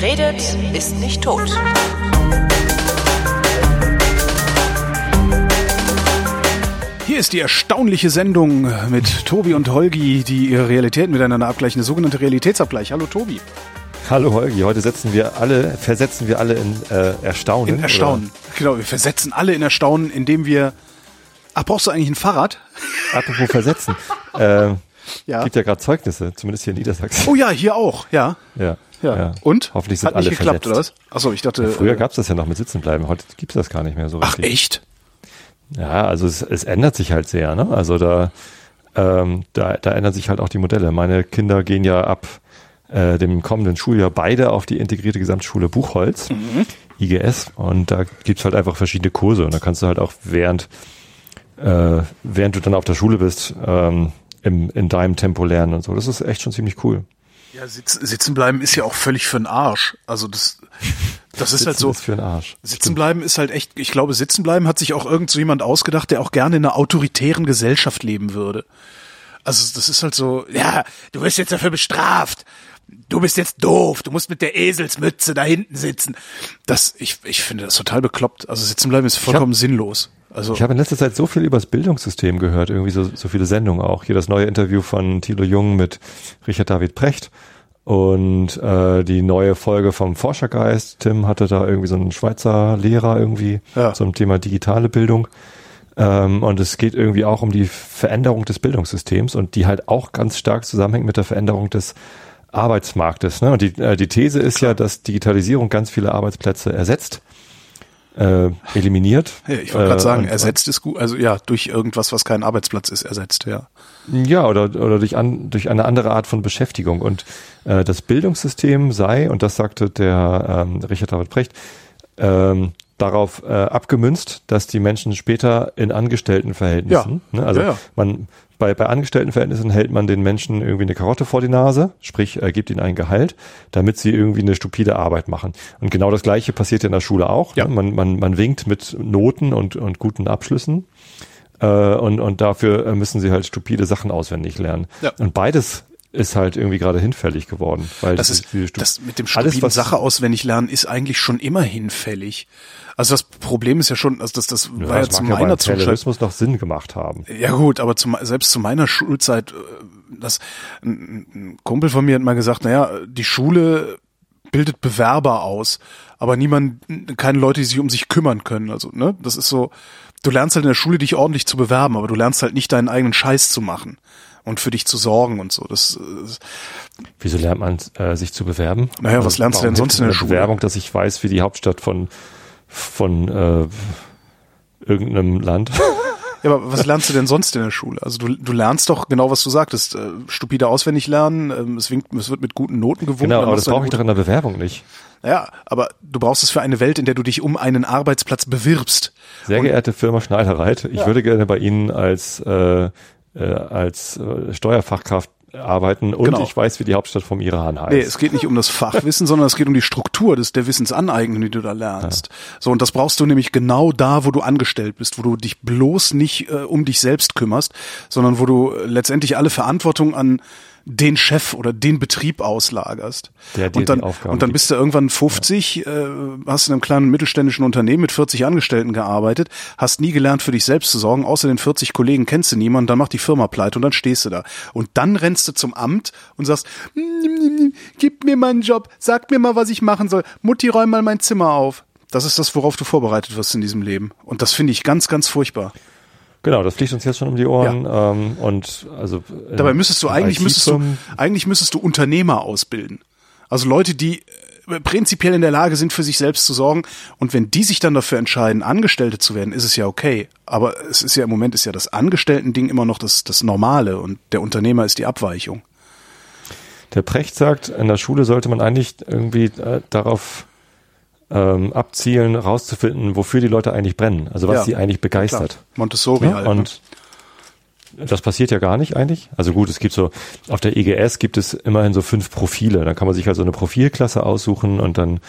Wer redet, ist nicht tot. Hier ist die erstaunliche Sendung mit Tobi und Holgi, die ihre Realität miteinander abgleichen. Der sogenannte Realitätsabgleich. Hallo Tobi. Hallo Holgi, heute setzen wir alle, versetzen wir alle in äh, Erstaunen. In Erstaunen. Oder? Genau, wir versetzen alle in Erstaunen, indem wir. Ach, brauchst du eigentlich ein Fahrrad? Apropos versetzen. äh, ja. Gibt ja gerade Zeugnisse, zumindest hier in Niedersachsen. Oh ja, hier auch, ja. Ja. Ja. ja. Und? Hoffentlich sind Hat alle nicht geklappt, versetzt. oder was? Achso, ich dachte. Ja, früher äh, gab's das ja noch mit Sitzen bleiben, heute gibt's das gar nicht mehr so Ach, richtig. echt? Ja, also es, es ändert sich halt sehr, ne? Also da, ähm, da, da ändern sich halt auch die Modelle. Meine Kinder gehen ja ab äh, dem kommenden Schuljahr beide auf die integrierte Gesamtschule Buchholz, Mhm. IGS, und da gibt's halt einfach verschiedene Kurse und da kannst du halt auch während, äh, während du dann auf der Schule bist, ähm, im, in deinem Tempo lernen und so. Das ist echt schon ziemlich cool. Ja, sitz, sitzen bleiben ist ja auch völlig für den Arsch. Also das, das ist halt so. ist für den Arsch. Sitzen bleiben ist halt echt, ich glaube, sitzen bleiben hat sich auch irgend so jemand ausgedacht, der auch gerne in einer autoritären Gesellschaft leben würde. Also das ist halt so, ja, du wirst jetzt dafür bestraft. Du bist jetzt doof, du musst mit der Eselsmütze da hinten sitzen. Das, ich, ich finde das total bekloppt. Also sitzen bleiben ist vollkommen sinnlos. Also Ich habe in letzter Zeit so viel über das Bildungssystem gehört, irgendwie so, so viele Sendungen auch. Hier das neue Interview von Thilo Jung mit Richard David Precht und äh, die neue Folge vom Forschergeist. Tim hatte da irgendwie so einen Schweizer Lehrer irgendwie Ja. zum Thema digitale Bildung. Ähm, und es geht irgendwie auch um die Veränderung des Bildungssystems und die halt auch ganz stark zusammenhängt mit der Veränderung des Arbeitsmarktes. Ne? Und die, äh, die These ist ja, dass Digitalisierung ganz viele Arbeitsplätze ersetzt, äh, eliminiert. ja, ich wollte gerade Äh, sagen, und- ersetzt ist gut, also ja, durch irgendwas, was kein Arbeitsplatz ist, ersetzt, ja. Ja, oder, oder durch, an, durch eine andere Art von Beschäftigung. Und äh, das Bildungssystem sei, und das sagte der ähm, Richard David Precht, ähm, darauf äh, abgemünzt, dass die Menschen später in Angestelltenverhältnissen, ne, also Ja, ja. man bei, bei Angestelltenverhältnissen hält man den Menschen irgendwie eine Karotte vor die Nase, sprich äh, gibt ihnen ein Gehalt, damit sie irgendwie eine stupide Arbeit machen. Und genau das Gleiche passiert in der Schule auch. Ja. Ne? Man, man, man winkt mit Noten und, und guten Abschlüssen. Äh, und, und dafür müssen sie halt stupide Sachen auswendig lernen. Ja. Und beides ist halt irgendwie gerade hinfällig geworden. Weil Das ist, das mit dem alles, was- Sache auswendig lernen ist eigentlich schon immer hinfällig. Also das Problem ist ja schon, also das, das Ja, war ja das zu ja meiner beim Zustand. Terrorismus noch Sinn gemacht haben. Ja gut, aber zum, selbst zu meiner Schulzeit, äh, das, ein, ein Kumpel von mir hat mal gesagt, naja, die Schule bildet Bewerber aus, aber niemand, keine Leute, die sich um sich kümmern können. Also, ne, das ist so, du lernst halt in der Schule dich ordentlich zu bewerben, aber du lernst halt nicht deinen eigenen Scheiß zu machen und für dich zu sorgen und so. Das, äh, Wieso lernt man äh, sich zu bewerben? Also Naja, was lernst du warum denn sonst in der eine Schule? Bewerbung, dass ich weiß, wie die Hauptstadt von von äh, irgendeinem Land. Ja, aber was lernst du denn sonst in der Schule? Also du, du lernst doch genau, was du sagtest. Äh, stupide auswendig lernen, ähm, es, winkt, es wird mit guten Noten gewunken. genau, aber das du eine brauche ich doch in der Bewerbung nicht. Ja, aber du brauchst es für eine Welt, in der du dich um einen Arbeitsplatz bewirbst. Sehr geehrte Firma Schneidereit, ich würde gerne bei Ihnen als äh, äh, als äh, Steuerfachkraft arbeiten und Genau. ich weiß, wie die Hauptstadt vom Iran heißt. Nee, es geht nicht um das Fachwissen, sondern es geht um die Struktur des, der Wissensaneignung, die du da lernst. So, und das brauchst du nämlich genau da, wo du angestellt bist, wo du dich bloß nicht äh, um dich selbst kümmerst, sondern wo du äh, letztendlich alle Verantwortung an den Chef oder den Betrieb auslagerst. Der dir und dann, die Aufgaben und dann bist du irgendwann 50, äh, hast in einem kleinen mittelständischen Unternehmen mit 40 Angestellten gearbeitet, hast nie gelernt, für dich selbst zu sorgen, außer den 40 Kollegen kennst du niemanden, dann macht die Firma pleite und dann stehst du da. Und dann rennst du zum Amt und sagst, "Mm, mm, mm, gib mir mal einen Job, sag mir mal, was ich machen soll. Mutti, räum mal mein Zimmer auf. Das ist das, worauf du vorbereitet wirst in diesem Leben. Und das finde ich ganz, ganz furchtbar. Genau, das fliegt uns jetzt schon um die Ohren. Ähm, und also äh, Dabei müsstest du eigentlich müsstest du eigentlich müsstest du Unternehmer ausbilden. Also Leute, die äh, prinzipiell in der Lage sind, für sich selbst zu sorgen. Und wenn die sich dann dafür entscheiden, Angestellte zu werden, ist es ja okay. Aber es ist ja im Moment ist ja das Angestellten-Ding immer noch das, das Normale und der Unternehmer ist die Abweichung. Der Precht sagt, in der Schule sollte man eigentlich irgendwie äh, darauf ähm, abzielen, rauszufinden, wofür die Leute eigentlich brennen. Also was Ja, sie eigentlich begeistert. Klar. Montessori Ja, halt. ne? und das passiert ja gar nicht eigentlich. Also gut, es gibt so, auf der EGS gibt es immerhin so fünf Profile. Da kann man sich also eine Profilklasse aussuchen und dann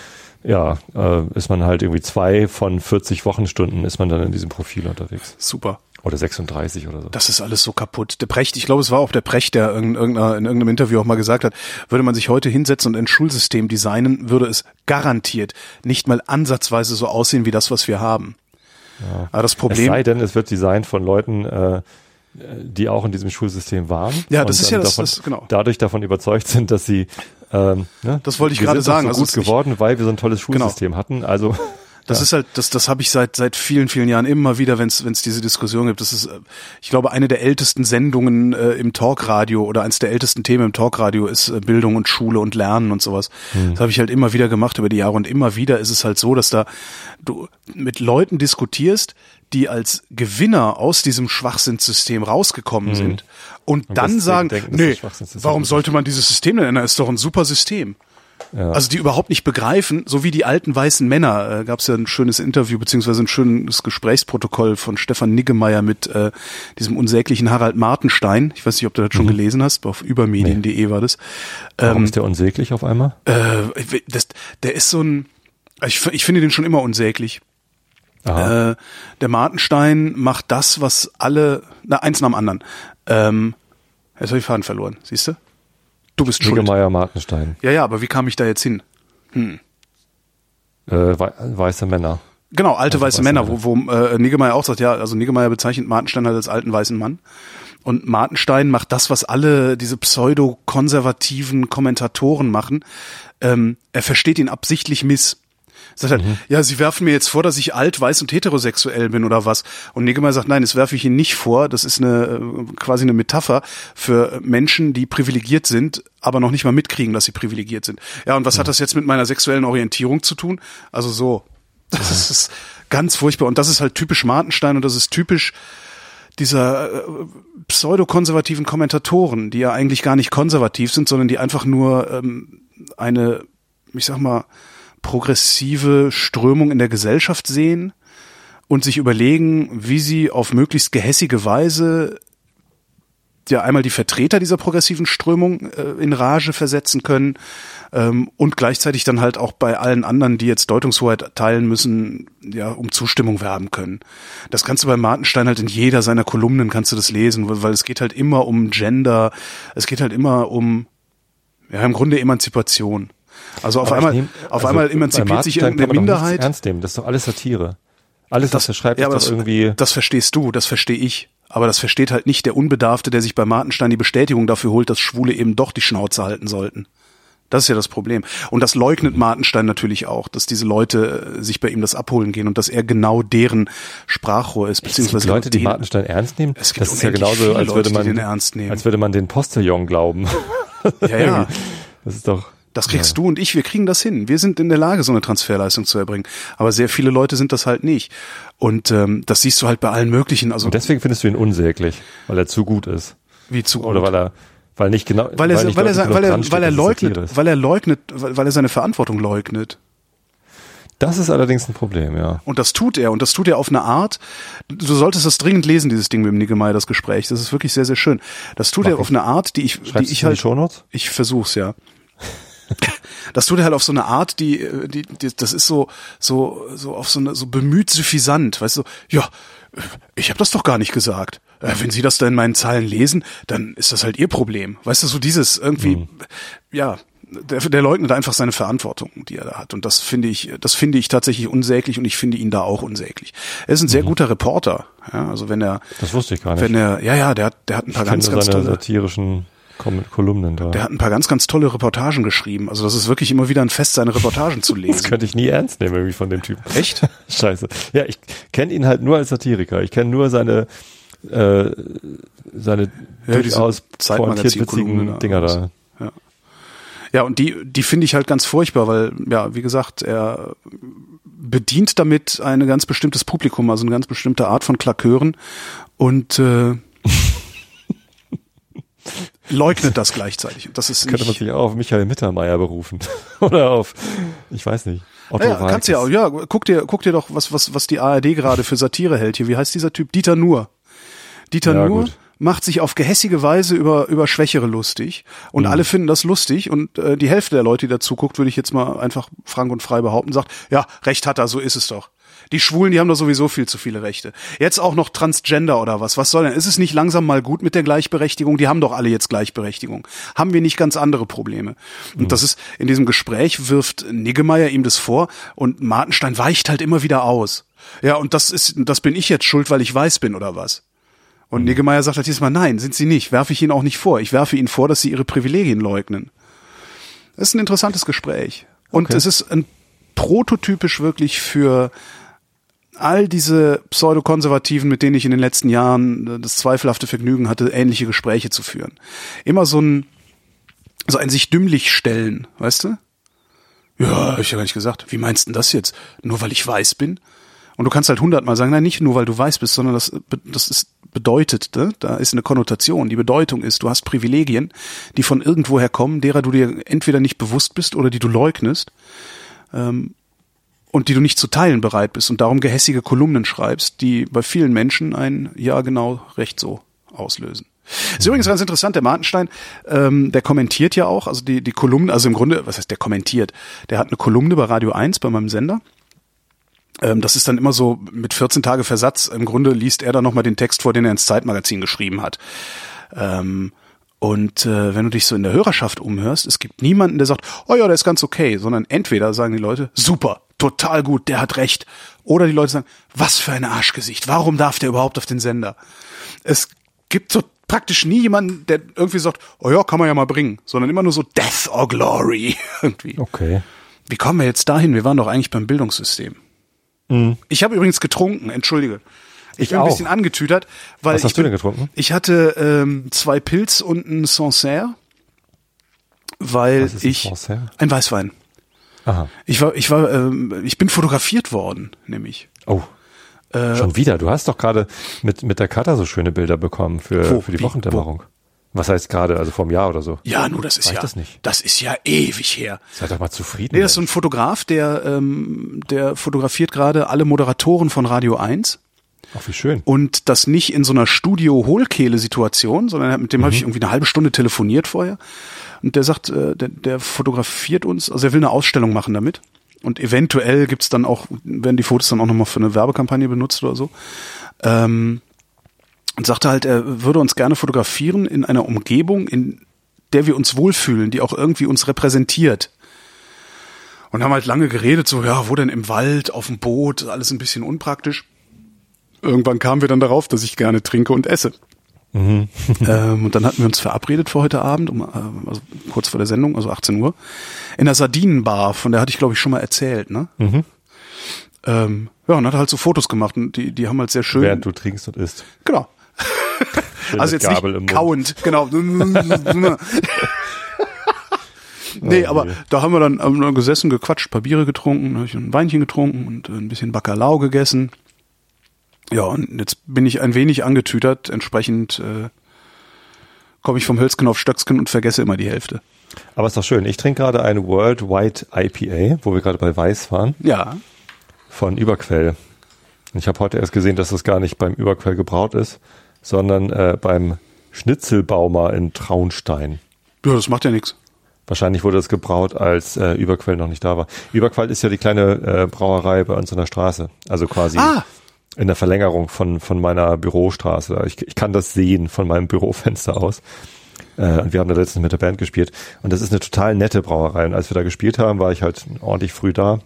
ja, äh, ist man halt irgendwie zwei von 40 Wochenstunden ist man dann in diesem Profil unterwegs. Super. Oder 36 oder so. Das ist alles so kaputt. Der Precht, ich glaube, es war auch der Precht, der in, irgendeiner, in irgendeinem Interview auch mal gesagt hat, würde man sich heute hinsetzen und ein Schulsystem designen, würde es garantiert nicht mal ansatzweise so aussehen wie das, was wir haben. Ja. Aber das Es Problem, sei denn, es wird designt von Leuten, äh, die auch in diesem Schulsystem waren. Ja, das ist ja das- davon, das- genau. dadurch davon überzeugt sind, dass sie ähm, ne, Das wollte ich gerade sagen, so also gut es geworden, weil wir so ein tolles Genau. Schulsystem hatten. Also das ist halt, das, das habe ich seit seit vielen, vielen Jahren immer wieder, wenn es diese Diskussion gibt. Das ist, äh, ich glaube, eine der ältesten Sendungen äh, im Talkradio oder eines der ältesten Themen im Talkradio ist äh, Bildung und Schule und Lernen und sowas. Das habe ich halt immer wieder gemacht über die Jahre und immer wieder ist es halt so, dass da du mit Leuten diskutierst, die als Gewinner aus diesem Schwachsinnssystem rausgekommen sind und, dann deswegen sagen, denken, nee, warum sollte man dieses System denn ändern? Ist doch ein super System. Ja. Also die überhaupt nicht begreifen, so wie die alten weißen Männer, äh, gab es ja ein schönes Interview beziehungsweise ein schönes Gesprächsprotokoll von Stefan Niggemeier mit äh, diesem unsäglichen Harald Martenstein. Ich weiß nicht, ob du das schon gelesen hast, auf übermedien.de war das. warum Ähm, ist der unsäglich auf einmal? äh, das, der ist so ein, ich, ich finde den schon immer unsäglich. Aha. Äh, der Martenstein macht das, was alle, na eins nach dem anderen. Ähm, jetzt habe ich Faden verloren, siehst du? Du bist schuld. Niggemeier Martenstein. Ja, ja, aber wie kam ich da jetzt hin? Äh, wei- weiße Männer. Genau, alte Also weiße weiße Männer, Männer. wo, wo äh, Niggemeier auch sagt, ja, also Niggemeier bezeichnet Martenstein halt als alten weißen Mann. Und Martenstein macht das, was alle diese pseudo-konservativen Kommentatoren machen. Ähm, er versteht ihn absichtlich miss. Sagt halt, ja, Sie werfen mir jetzt vor, dass ich alt, weiß und heterosexuell bin oder was. Und Niggemeier sagt, nein, das werfe ich Ihnen nicht vor. Das ist eine äh, quasi eine Metapher für Menschen, die privilegiert sind, aber noch nicht mal mitkriegen, dass sie privilegiert sind. Ja, und was hat das jetzt mit meiner sexuellen Orientierung zu tun? Also so. Das ist ganz furchtbar. Und das ist halt typisch Martenstein und das ist typisch dieser äh, pseudokonservativen Kommentatoren, die ja eigentlich gar nicht konservativ sind, sondern die einfach nur ähm, eine, ich sag mal, progressive Strömung in der Gesellschaft sehen und sich überlegen, wie sie auf möglichst gehässige Weise ja einmal die Vertreter dieser progressiven Strömung äh, in Rage versetzen können ähm, und gleichzeitig dann halt auch bei allen anderen, die jetzt Deutungshoheit teilen müssen, ja, um Zustimmung werben können. Das kannst du bei Martenstein halt in jeder seiner Kolumnen kannst du das lesen, weil, weil es geht halt immer um Gender, es geht halt immer um ja im Grunde Emanzipation. Also auf Aber einmal, nehm- auf also einmal emanzipiert sich irgendeine Minderheit. Ernst nehmen, das ist doch alles Satire. Alles, was er schreibt, ja, ist das, irgendwie. das verstehst du, das verstehe ich. Aber das versteht halt nicht der Unbedarfte, der sich bei Martenstein die Bestätigung dafür holt, dass Schwule eben doch die Schnauze halten sollten. Das ist ja das Problem. Und das leugnet Martenstein natürlich auch, dass diese Leute äh, sich bei ihm das abholen gehen und dass er genau deren Sprachrohr ist, Es gibt beziehungsweise Leute, die Martenstein ernst nehmen. Es gibt das ist ja genauso, als würde man als würde man den Postillon glauben. Ja, ja. Das ist doch. Das kriegst du und ich, wir kriegen das hin. Wir sind in der Lage, so eine Transferleistung zu erbringen. Aber sehr viele Leute sind das halt nicht. Und ähm, das siehst du halt bei allen möglichen, also Und deswegen findest du ihn unsäglich, weil er zu gut ist. wie zu Oder weil er, weil nicht genau, weil er, nicht weil er, weil er, weil er leugnet, ist. weil er leugnet, weil weil er seine Verantwortung leugnet. Das ist allerdings ein Problem, ja. Und das tut er. Und das tut er auf eine Art. Du solltest das dringend lesen, dieses Ding mit dem Niggemeier, das Gespräch. Das ist wirklich sehr, sehr schön. Das tut Mach er auf eine Art, die ich, Schreibst die ich in die halt, Shownotes? ich versuch's, ja. Das tut er halt auf so eine Art, die, die, die das ist so, so, so auf so eine, so bemüht suffisant, weißt du, ja, ich habe das doch gar nicht gesagt. Äh, Wenn Sie das da in meinen Zeilen lesen, dann ist das halt Ihr Problem. Weißt du, so dieses irgendwie, Mhm. ja, der, der leugnet einfach seine Verantwortung, die er da hat. Und das finde ich, das finde ich tatsächlich unsäglich und ich finde ihn da auch unsäglich. Er ist ein Mhm. sehr guter Reporter. Ja, also wenn er, Das wusste ich gar nicht. wenn er, ja, ja, der hat, der hat ein paar ich ganz, ganz seine tolle, satirischen Kolumnen da. der hat ein paar ganz, ganz tolle Reportagen geschrieben. Also das ist wirklich immer wieder ein Fest, seine Reportagen zu das lesen. könnte ich nie ernst nehmen irgendwie von dem Typen. Echt? Scheiße. Ja, ich kenne ihn halt nur als Satiriker. Ich kenne nur seine äh, seine Ja, durchaus pointiert witzigen. Dinger da. Ja, und die, die finde ich halt ganz furchtbar, weil, ja, wie gesagt, er bedient damit ein ganz bestimmtes Publikum, also eine ganz bestimmte Art von Klakeuren und äh, leugnet das gleichzeitig. Das ist Könnte man sich auch auf Michael Mittermeier berufen. Oder auf, ich weiß nicht, Otto ja, kannst du ja, auch, ja, guck dir, guck dir doch, was, was, was die ARD gerade für Satire hält hier. Wie heißt dieser Typ? Dieter Nuhr. Dieter Ja, Nuhr gut. macht sich auf gehässige Weise über, über Schwächere lustig und alle finden das lustig und äh, die Hälfte der Leute, die dazu guckt, würde ich jetzt mal einfach frank und frei behaupten, sagt, ja, Recht hat er, so ist es doch. Die Schwulen, die haben doch sowieso viel zu viele Rechte. Jetzt auch noch Transgender oder was. Was soll denn? Ist es nicht langsam mal gut mit der Gleichberechtigung? Die haben doch alle jetzt Gleichberechtigung. Haben wir nicht ganz andere Probleme? Und das ist, in diesem Gespräch wirft Niggemeier ihm das vor und Martenstein weicht halt immer wieder aus. Ja, und das ist, das bin ich jetzt schuld, weil ich weiß bin oder was? Und Niggemeier sagt halt dieses Mal, nein, sind sie nicht. Werfe ich ihnen auch nicht vor. Ich werfe ihnen vor, dass sie ihre Privilegien leugnen. Das ist ein interessantes Gespräch. Und Okay. es ist ein prototypisch wirklich für all diese Pseudokonservativen, mit denen ich in den letzten Jahren äh, das zweifelhafte Vergnügen hatte, ähnliche Gespräche zu führen. Immer so ein, so ein sich dümmlich stellen, weißt du? Ja, hab ich ja gar nicht gesagt. Wie meinst du denn das jetzt? Nur weil ich weiß bin? Und du kannst halt hundertmal sagen, nein, nicht nur weil du weiß bist, sondern das, das ist bedeutet, ne? da ist eine Konnotation. Die Bedeutung ist, du hast Privilegien, die von irgendwoher kommen, derer du dir entweder nicht bewusst bist oder die du leugnest ähm, und die du nicht zu teilen bereit bist und darum gehässige Kolumnen schreibst, die bei vielen Menschen ein Ja genau recht so auslösen. Ist übrigens ganz interessant, der Martenstein, ähm, der kommentiert ja auch, also die, die Kolumne, also im Grunde, was heißt der kommentiert? Der hat eine Kolumne bei Radio 1 bei meinem Sender. Ähm, das ist dann immer so mit 14 Tage Versatz. Im Grunde liest er dann nochmal den Text vor, den er ins Zeitmagazin geschrieben hat. Ähm, und äh, wenn du dich so in der Hörerschaft umhörst, es gibt niemanden, der sagt, oh ja, der ist ganz okay, sondern entweder sagen die Leute, super, total gut, der hat recht. Oder die Leute sagen, was für ein Arschgesicht, warum darf der überhaupt auf den Sender? Es gibt so praktisch nie jemanden, der irgendwie sagt, oh ja, kann man ja mal bringen, sondern immer nur so Death or Glory irgendwie. Okay. Wie kommen wir jetzt dahin? Wir waren doch eigentlich beim Bildungssystem. Ich habe übrigens getrunken, entschuldige. Ich, Ich bin ein auch. bisschen angetütert, weil Was hast ich du denn getrunken? Ich hatte ähm, zwei Pilz und einen Sancerre, weil ein ich Sancerre? ein Weißwein. Aha. Ich war, ich war, ähm, ich bin fotografiert worden, nämlich. Oh. Äh, Schon wieder. Du hast doch gerade mit, mit der Cutter so schöne Bilder bekommen für, Wo? für die Wie? Wochendämmerung. Was heißt gerade, also vom Jahr oder so? Ja, nur das ist Reicht ja, das nicht? das ist ja ewig her. Sei doch mal zufrieden. Nee, das ist so ein Fotograf, der, ähm, der fotografiert gerade alle Moderatoren von Radio 1. Ach, wie schön. und das nicht in so einer Studio-Hohlkehle-Situation, sondern mit dem habe ich irgendwie eine halbe Stunde telefoniert vorher. Und der sagt, äh, der, der fotografiert uns, also er will eine Ausstellung machen damit. Und eventuell gibt's dann auch, werden die Fotos dann auch nochmal für eine Werbekampagne benutzt oder so. Ähm, und sagte halt, er würde uns gerne fotografieren in einer Umgebung, in der wir uns wohlfühlen, die auch irgendwie uns repräsentiert. Und haben halt lange geredet, so, ja, wo denn im Wald, auf dem Boot, alles ein bisschen unpraktisch. Irgendwann kamen wir dann darauf, dass ich gerne trinke und esse. ähm, und dann hatten wir uns verabredet für heute Abend, um, äh, also kurz vor der Sendung, also 18 Uhr, in der Sardinenbar, von der hatte ich, glaube ich, schon mal erzählt, ne? Ähm, ja, und hat halt so Fotos gemacht und die, die haben halt sehr schön. Während du trinkst und isst. Genau. Schön also jetzt Gabel nicht kauend, genau. nee, Oh aber da haben wir dann haben wir gesessen, gequatscht, paar Biere getrunken, hab ich ein Weinchen getrunken und ein bisschen Bacalao gegessen. Ja, und jetzt bin ich ein wenig angetütert, entsprechend äh, komme ich vom Hölzken auf Stöcksken und vergesse immer die Hälfte. Aber ist doch schön. Ich trinke gerade eine Worldwide IPA, wo wir gerade bei Weiß waren, Ja, von Überquell. Und Ich habe heute erst gesehen, dass das gar nicht beim Überquell gebraut ist, sondern äh, beim Schnitzelbaumer in Traunstein. ja das macht ja nichts. Wahrscheinlich wurde das gebraut, als äh, Überquell noch nicht da war. Überquell ist ja die kleine äh, Brauerei bei uns in der Straße. Also quasi Ah. In der Verlängerung von, von meiner Bürostraße. Ich, ich kann das sehen von meinem Bürofenster aus. Äh, und wir haben da letztens mit der Band gespielt. Und das ist eine total nette Brauerei. Und als wir da gespielt haben, war ich halt ordentlich früh da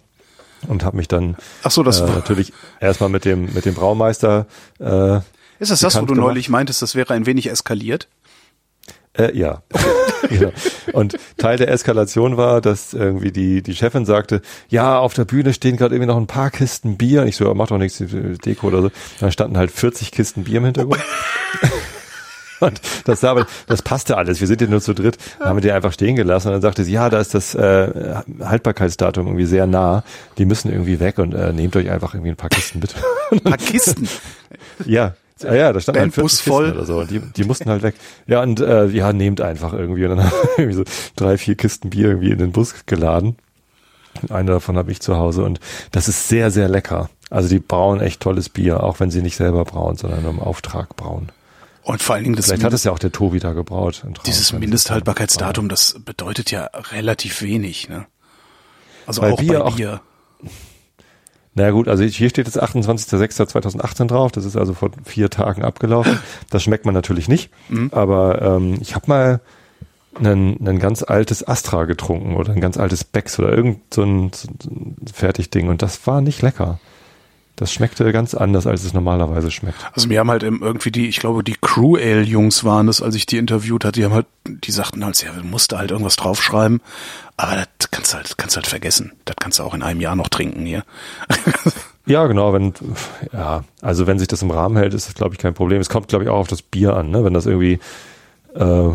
und habe mich dann Ach so, das äh, natürlich erstmal mit dem, mit dem Braumeister äh, Ist das das, wo du gemacht. neulich meintest, das wäre ein wenig eskaliert? Äh, ja. genau. Und Teil der Eskalation war, dass irgendwie die, die Chefin sagte, ja, auf der Bühne stehen gerade irgendwie noch ein paar Kisten Bier. Und ich so, ja, mach doch nichts, die Deko oder so. Dann standen halt 40 Kisten Bier im Hintergrund. Und das, aber, das passte alles. Wir sind ja nur zu dritt. Haben wir die einfach stehen gelassen. Und dann sagte sie, ja, da ist das äh, Haltbarkeitsdatum irgendwie sehr nah. Die müssen irgendwie weg und äh, nehmt euch einfach irgendwie ein paar Kisten mit. Ein paar Kisten. Ja, ja, ja, da stand halt Bandbus 40 voll. Kisten oder so. Die, die mussten halt weg. Ja, und äh, ja, nehmt einfach irgendwie. Und dann haben wir irgendwie so drei, vier Kisten Bier irgendwie in den Bus geladen. Eine davon habe ich zu Hause und das ist sehr, sehr lecker. Also die brauen echt tolles Bier, auch wenn sie nicht selber brauen, sondern im Auftrag brauen. Und vor allen Dingen das Vielleicht hat es ja auch der Tobi da gebraut. dieses. Mindesthaltbarkeitsdatum, das bedeutet ja relativ wenig. Ne? Also Bei auch Bier bei auch- Bier. Na gut, also hier steht jetzt 28.06.2018 drauf. Das ist also vor vier Tagen abgelaufen. Das schmeckt man natürlich nicht. Mhm. Aber ähm, ich habe mal ein, ein ganz altes Astra getrunken oder ein ganz altes Becks oder irgend so ein, so ein Fertigding und das war nicht lecker. Das schmeckte ganz anders, als es normalerweise schmeckt. Also mir haben halt eben irgendwie die, ich glaube, die Crew Ale Jungs waren das, als ich die interviewt hatte, die haben halt, die sagten halt, ja, du musst da halt irgendwas draufschreiben, aber das kannst du halt, kannst halt vergessen. Das kannst du auch in einem Jahr noch trinken hier. Ja, genau, wenn, ja, also wenn sich das im Rahmen hält, ist das, glaube ich, kein Problem. Es kommt, glaube ich, auch auf das Bier an, ne? Wenn das irgendwie äh,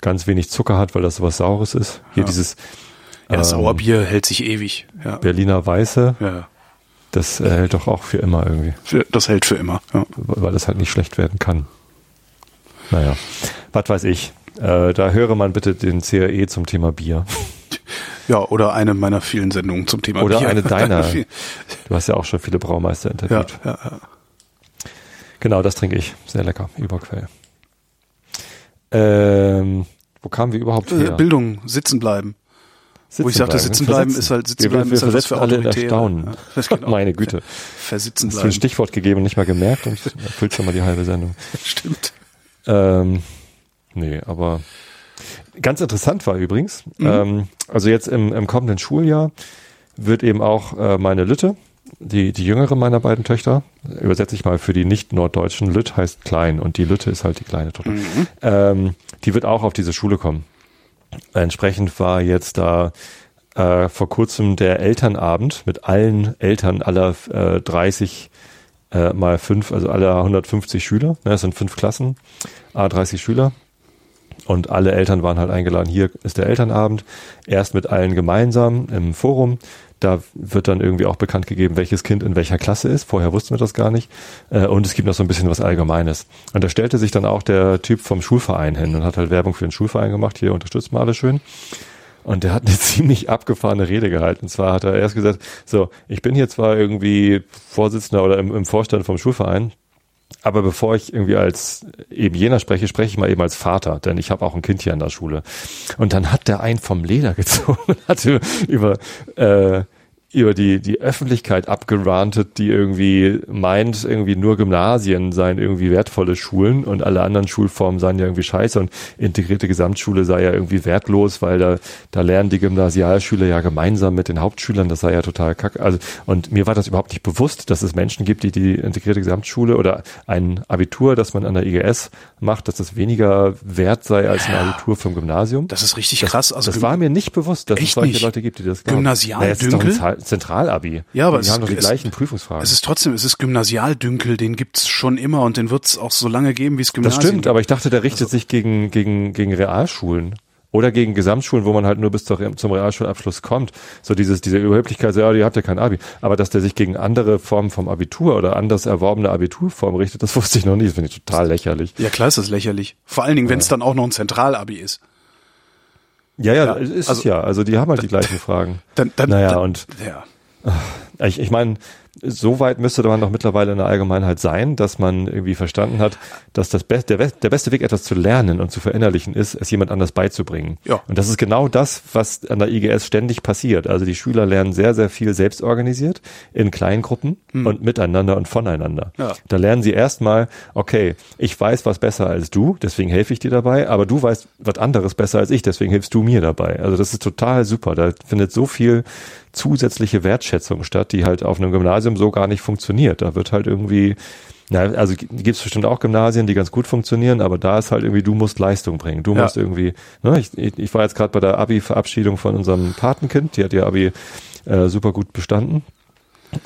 ganz wenig Zucker hat, weil das sowas Saures ist. Hier Ja. dieses Ja, das ähm, Sauerbier hält sich ewig. Ja, Berliner Weiße, ja. Das äh, hält doch auch für immer irgendwie, Für, das hält für immer. Ja. weil das halt nicht schlecht werden kann. Naja, was weiß ich. Äh, da höre man bitte den CRE zum Thema Bier. ja, oder eine meiner vielen Sendungen zum Thema Oder Bier. eine deiner. Du hast ja auch schon viele Braumeister ja, interviewt. ja, ja. Genau, das trinke ich. Sehr lecker. Überquell. Ähm, wo kamen wir überhaupt Äh, her? Bildung, sitzen bleiben. Wo ich sagte, sitzen bleiben ist halt, sitzen wir, bleiben wir ist halt was für alle. Erstaunen. Ja, das genau. Meine Güte. Versitzen Das ist für ein bleiben. Stichwort gegeben und nicht mal gemerkt und erfüllt schon mal die halbe Sendung. Stimmt. Ähm, nee, aber ganz interessant war übrigens, Mhm. ähm, also jetzt im, im kommenden Schuljahr wird eben auch äh, meine Lütte, die, die jüngere meiner beiden Töchter, übersetze ich mal für die nicht-norddeutschen, Lütt heißt klein und die Lütte ist halt die kleine Tochter, ähm, die wird auch auf diese Schule kommen. Entsprechend war jetzt da äh, vor kurzem der Elternabend mit allen Eltern aller äh, 30 äh, mal fünf, also alle 150 Schüler. Ne, das sind fünf Klassen, a 30 Schüler. Und alle Eltern waren halt eingeladen. Hier ist der Elternabend. Erst mit allen gemeinsam im Forum. Da wird dann irgendwie auch bekannt gegeben, welches Kind in welcher Klasse ist. Vorher wussten wir das gar nicht. Äh, Und es gibt noch so ein bisschen was Allgemeines. Und da stellte sich dann auch der Typ vom Schulverein hin und hat halt Werbung für den Schulverein gemacht. Hier unterstützt mal alle schön. Und der hat eine ziemlich abgefahrene Rede gehalten. Und zwar hat er erst gesagt, so, ich bin hier zwar irgendwie Vorsitzender oder im, im Vorstand vom Schulverein, aber bevor ich irgendwie als eben jener spreche, spreche ich mal eben als Vater, denn ich habe auch ein Kind hier an der Schule. Und dann hat der einen vom Leder gezogen und hat über, äh, über die, die Öffentlichkeit abgerantet, die irgendwie meint, irgendwie nur Gymnasien seien irgendwie wertvolle Schulen und alle anderen Schulformen seien ja irgendwie scheiße und integrierte Gesamtschule sei ja irgendwie wertlos, weil da, da lernen die Gymnasialschüler ja gemeinsam mit den Hauptschülern, das sei ja total kacke. Also, und mir war das überhaupt nicht bewusst, dass es Menschen gibt, die die integrierte Gesamtschule oder ein Abitur, das man an der IGS macht, dass das weniger wert sei als ein Abitur vom Gymnasium. Das ist richtig krass. Also das war mir nicht bewusst, dass es solche nicht? Leute gibt, die das glauben. Gymnasialdünkel? Naja, Zentralabi. Ja, aber die es haben doch die es- gleichen Prüfungsfragen. es ist trotzdem, es ist Gymnasialdünkel, den gibt's schon immer und den wird's auch so lange geben, wie es das Gymnasien stimmt, gibt. aber ich dachte, der richtet Also sich gegen, gegen, gegen Realschulen. Oder gegen Gesamtschulen, wo man halt nur bis zum Realschulabschluss kommt. So dieses, diese Überheblichkeit, so, ja, ihr habt ja kein Abi. Aber dass der sich gegen andere Formen vom Abitur oder anders erworbene Abiturformen richtet, das wusste ich noch nie. Das finde ich total lächerlich. Ja, klar ist das lächerlich. Vor allen Dingen, wenn es dann auch noch ein Zentralabi ist. Ja, ja, Ja, ist also- ja. Also die haben halt die gleichen Fragen. Dann, dann, Naja, dann, und ja. Ich, ich meine, so weit müsste man doch mittlerweile in der Allgemeinheit sein, dass man irgendwie verstanden hat, dass das Be der, der beste Weg, etwas zu lernen und zu verinnerlichen, ist, es jemand anders beizubringen. Ja. Und das ist genau das, was an der IGS ständig passiert. Also die Schüler lernen sehr, sehr viel selbst organisiert in Kleingruppen und miteinander und voneinander. Hm. Ja. Da lernen sie erstmal, okay, ich weiß was besser als du, deswegen helfe ich dir dabei, aber du weißt was anderes besser als ich, deswegen hilfst du mir dabei. Also das ist total super. Da findet so viel zusätzliche Wertschätzung statt, die halt auf einem Gymnasium so gar nicht funktioniert. Da wird halt irgendwie, na, also gibt es bestimmt auch Gymnasien, die ganz gut funktionieren, aber da ist halt irgendwie, du musst Leistung bringen. Du Ja. musst irgendwie, ne, ich, ich war jetzt gerade bei der Abi-Verabschiedung von unserem Patenkind, die hat ihr Abi äh, super gut bestanden.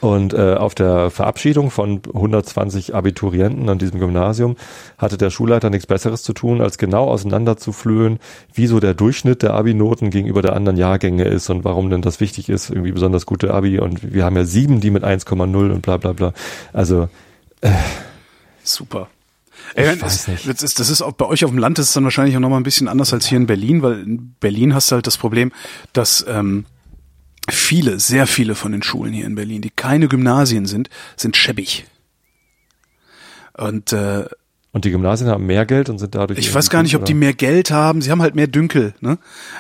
Und äh, auf der Verabschiedung von 120 Abiturienten an diesem Gymnasium hatte der Schulleiter nichts Besseres zu tun, als genau auseinanderzuflöhen, wie so der Durchschnitt der Abi-Noten gegenüber der anderen Jahrgänge ist und warum denn das wichtig ist, irgendwie besonders gute Abi. Und wir haben ja sieben, die mit 1,0 und bla bla bla. Also Super. Ey, weiß das, nicht. Das ist, das ist auch bei euch auf dem Land ist es dann wahrscheinlich auch nochmal ein bisschen anders als hier in Berlin, weil in Berlin hast du halt das Problem, dass ähm, viele, sehr viele von den Schulen hier in Berlin, die keine Gymnasien sind, sind schäbig. Und äh, Und die Gymnasien haben mehr Geld und sind dadurch. Ich weiß gar nicht, ob die mehr Geld haben. Sie haben halt mehr Dünkel. Ne?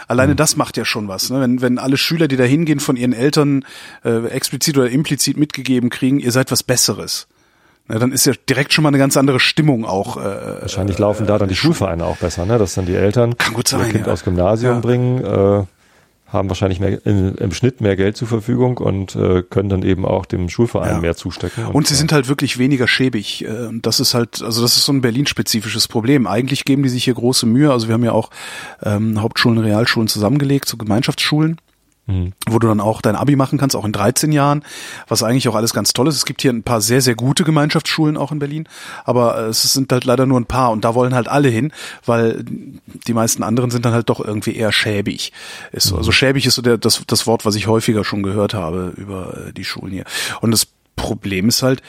Alleine mhm. das macht ja schon was. Ne? Wenn, wenn alle Schüler, die da hingehen, von ihren Eltern äh, explizit oder implizit mitgegeben kriegen, ihr seid was Besseres. Na, dann ist ja direkt schon mal eine ganz andere Stimmung auch. Äh, Wahrscheinlich laufen da dann die Schulvereine auch besser, ne? dass dann die Eltern Kann gut sein, ihr Kind ja. aus Gymnasium Ja. bringen, äh, haben wahrscheinlich mehr, in, im Schnitt mehr Geld zur Verfügung und äh, können dann eben auch dem Schulverein Ja. mehr zustecken. Und sie äh, sind halt wirklich weniger schäbig. äh, Und das ist halt, also das ist so ein Berlin-spezifisches Problem. Eigentlich geben die sich hier große Mühe. Also wir haben ja auch ähm, Hauptschulen, Realschulen zusammengelegt, so Gemeinschaftsschulen. Mhm. wo du dann auch dein Abi machen kannst, auch in 13 Jahren, was eigentlich auch alles ganz toll ist. Es gibt hier ein paar sehr, sehr gute Gemeinschaftsschulen auch in Berlin, aber äh, es sind halt leider nur ein paar und da wollen halt alle hin, weil die meisten anderen sind dann halt doch irgendwie eher schäbig. Ist so, also schäbig ist so der, das, das Wort, was ich häufiger schon gehört habe über äh, die Schulen hier. Und das Problem ist halt,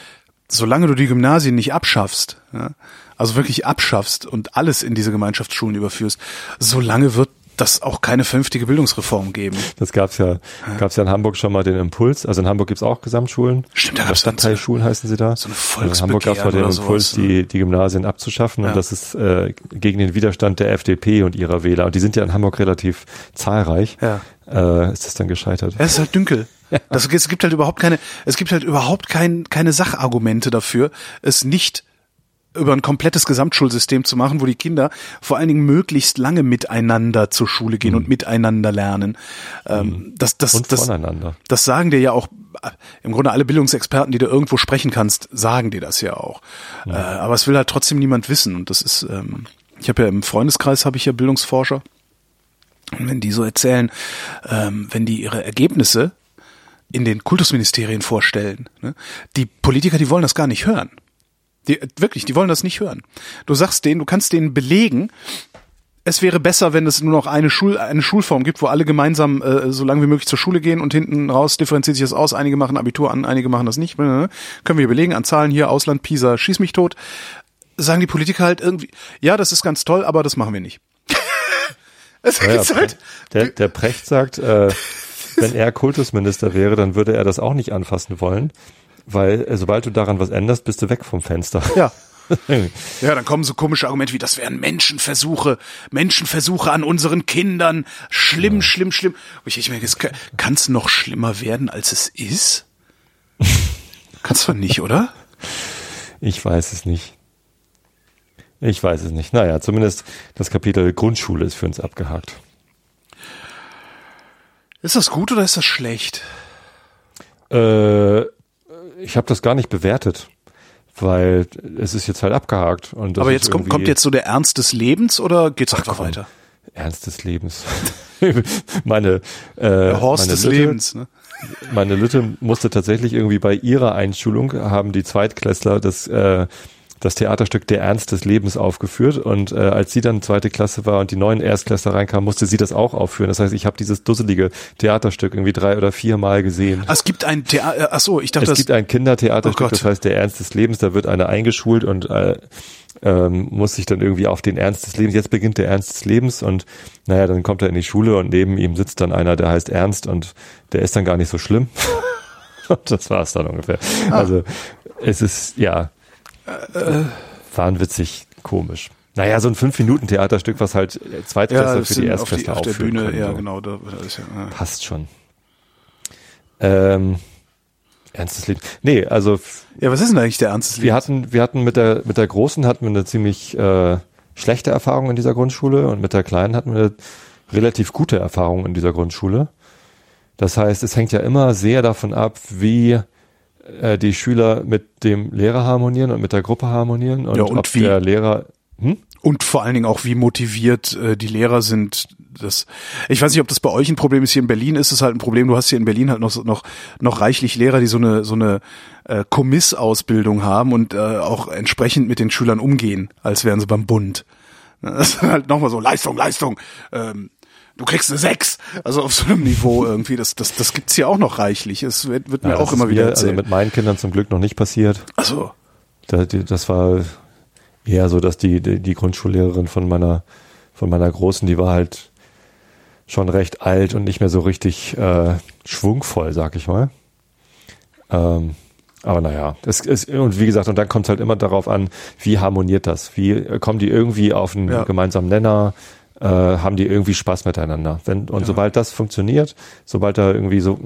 solange du die Gymnasien nicht abschaffst, ja, also wirklich abschaffst und alles in diese Gemeinschaftsschulen überführst, solange wird das auch keine vernünftige Bildungsreform geben. Das gab's ja, gab's ja in Hamburg schon mal den Impuls. Also in Hamburg gibt's auch Gesamtschulen. Stimmt, da gab's Stadtteilschulen heißen sie da. so eine Also in Hamburg gab's mal den Impuls, sowas, ne? die, die Gymnasien abzuschaffen. Ja. Und das ist äh, gegen den Widerstand der FDP und ihrer Wähler. Und die sind ja in Hamburg relativ zahlreich. Ja. Äh, ist das dann gescheitert? Es ist halt dünkel. Das, es gibt halt überhaupt keine, es gibt halt überhaupt kein, keine Sachargumente dafür, es nicht über ein komplettes Gesamtschulsystem zu machen, wo die Kinder vor allen Dingen möglichst lange miteinander zur Schule gehen und miteinander lernen. Ähm, das, das, Und das, voneinander. das sagen dir ja auch im Grunde alle Bildungsexperten, die du irgendwo sprechen kannst, sagen dir das ja auch. Äh, aber es will halt trotzdem niemand wissen. Und das ist, ähm, ich habe ja im Freundeskreis habe ich ja Bildungsforscher. Und wenn die so erzählen, ähm, wenn die ihre Ergebnisse in den Kultusministerien vorstellen, ne, die Politiker, die wollen das gar nicht hören. Die, wirklich, die wollen das nicht hören. Du sagst denen, du kannst denen belegen, es wäre besser, wenn es nur noch eine, Schul, eine Schulform gibt, wo alle gemeinsam äh, so lange wie möglich zur Schule gehen und hinten raus differenziert sich das aus. Einige machen Abitur an, einige machen das nicht. Können wir belegen an Zahlen hier, Ausland, Pisa, schieß mich tot. Sagen die Politiker halt irgendwie, ja, das ist ganz toll, aber das machen wir nicht. Es Ja, ist halt, der, der Precht sagt, äh, wenn er Kultusminister wäre, dann würde er das auch nicht anfassen wollen, weil äh, sobald du daran was änderst, bist du weg vom Fenster. ja. Ja, dann kommen so komische Argumente wie, das wären Menschenversuche, Menschenversuche an unseren Kindern. Schlimm, schlimm, schlimm. Und ich, ich mir, kann es noch schlimmer werden, als es ist? Kannst du nicht, oder? Ich weiß es nicht. Ich weiß es nicht. Naja, zumindest das Kapitel Grundschule ist für uns abgehakt. Ist das gut oder ist das schlecht? Äh, ich habe das gar nicht bewertet, weil es ist jetzt halt abgehakt. Und Aber jetzt kommt, kommt jetzt so der Ernst des Lebens oder geht's einfach komm. weiter? Ernst des Lebens. meine äh, Der Horst meine des Lütte, Lebens, ne? Meine Lütte musste tatsächlich irgendwie bei ihrer Einschulung haben die Zweitklässler das äh, das Theaterstück Der Ernst des Lebens aufgeführt und äh, als sie dann zweite Klasse war und die neuen Erstklässler reinkamen, musste sie das auch aufführen. Das heißt, ich habe dieses dusselige Theaterstück irgendwie drei oder vier Mal gesehen. Ah, es gibt ein Theater, ach so, ich dachte, Es das, gibt ein Kindertheaterstück, Oh das heißt Der Ernst des Lebens, da wird einer eingeschult und äh, ähm, muss sich dann irgendwie auf den Ernst des Lebens, jetzt beginnt der Ernst des Lebens und naja, dann kommt er in die Schule und neben ihm sitzt dann einer, der heißt Ernst und der ist dann gar nicht so schlimm. Und das war's dann ungefähr. Ah. Also es ist, ja, Äh, wahnwitzig komisch. Naja, so ein Fünf-Minuten-Theaterstück, was halt ja, Zweitklässler das für die sind auf, die, Erstklässler auf der Bühne, können, ja so. genau, da, da ist ja, ja. Passt schon. Ähm, ernstes Leben. Nee, also ja, was ist denn eigentlich der Ernst des wir hatten, wir hatten mit der, mit der Großen hatten wir eine ziemlich äh, schlechte Erfahrung in dieser Grundschule und mit der Kleinen hatten wir eine relativ gute Erfahrung in dieser Grundschule. Das heißt, es hängt ja immer sehr davon ab, wie äh, die Schüler mit dem Lehrer harmonieren und mit der Gruppe harmonieren und, Ja, und ob wie? der Lehrer hm? Und vor allen Dingen auch, wie motiviert äh, die Lehrer sind. Das, ich weiß nicht, ob das bei euch ein Problem ist. Hier in Berlin ist es halt ein Problem. Du hast hier in Berlin halt noch so- noch noch reichlich Lehrer, die so eine so eine äh, Kommissausbildung haben und äh, auch entsprechend mit den Schülern umgehen, als wären sie beim Bund. Das ist halt nochmal so Leistung, Leistung. Ähm, du kriegst eine Sechs. Also auf so einem Niveau irgendwie. Das das das gibt's hier auch noch reichlich. Es wird, wird mir Ja, auch das immer wieder mir, Also erzählt. mit meinen Kindern zum Glück noch nicht passiert. Also Da, die, das war eher so, dass die, die, die Grundschullehrerin von meiner, von meiner Großen, die war halt schon recht alt und nicht mehr so richtig äh, schwungvoll, sag ich mal. Ähm, Aber naja, das ist, und wie gesagt, und dann kommt es halt immer darauf an, wie harmoniert das? Wie äh, kommen die irgendwie auf einen Ja. gemeinsamen Nenner? Äh, haben die irgendwie Spaß miteinander? Wenn, und sobald das funktioniert, sobald da irgendwie so,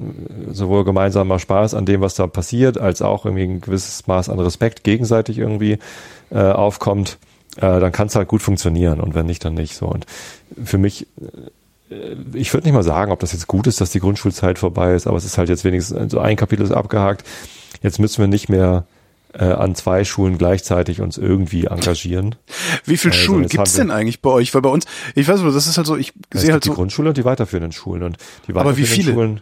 sowohl gemeinsamer Spaß an dem, was da passiert, als auch irgendwie ein gewisses Maß an Respekt gegenseitig irgendwie äh, aufkommt, äh, dann kann es halt gut funktionieren. Und wenn nicht, dann nicht. So. Und für mich ich würde nicht mal sagen, ob das jetzt gut ist, dass die Grundschulzeit vorbei ist, aber es ist halt jetzt wenigstens so ein Kapitel ist abgehakt. Jetzt müssen wir nicht mehr äh, an zwei Schulen gleichzeitig uns irgendwie engagieren. Wie viele Also, Schulen gibt's denn eigentlich bei euch? Weil bei uns, ich weiß nicht, das ist halt so, ich sehe halt gibt die so, Grundschule und die weiterführenden Schulen. Und die Aber wie weiterführenden viele? Schulen.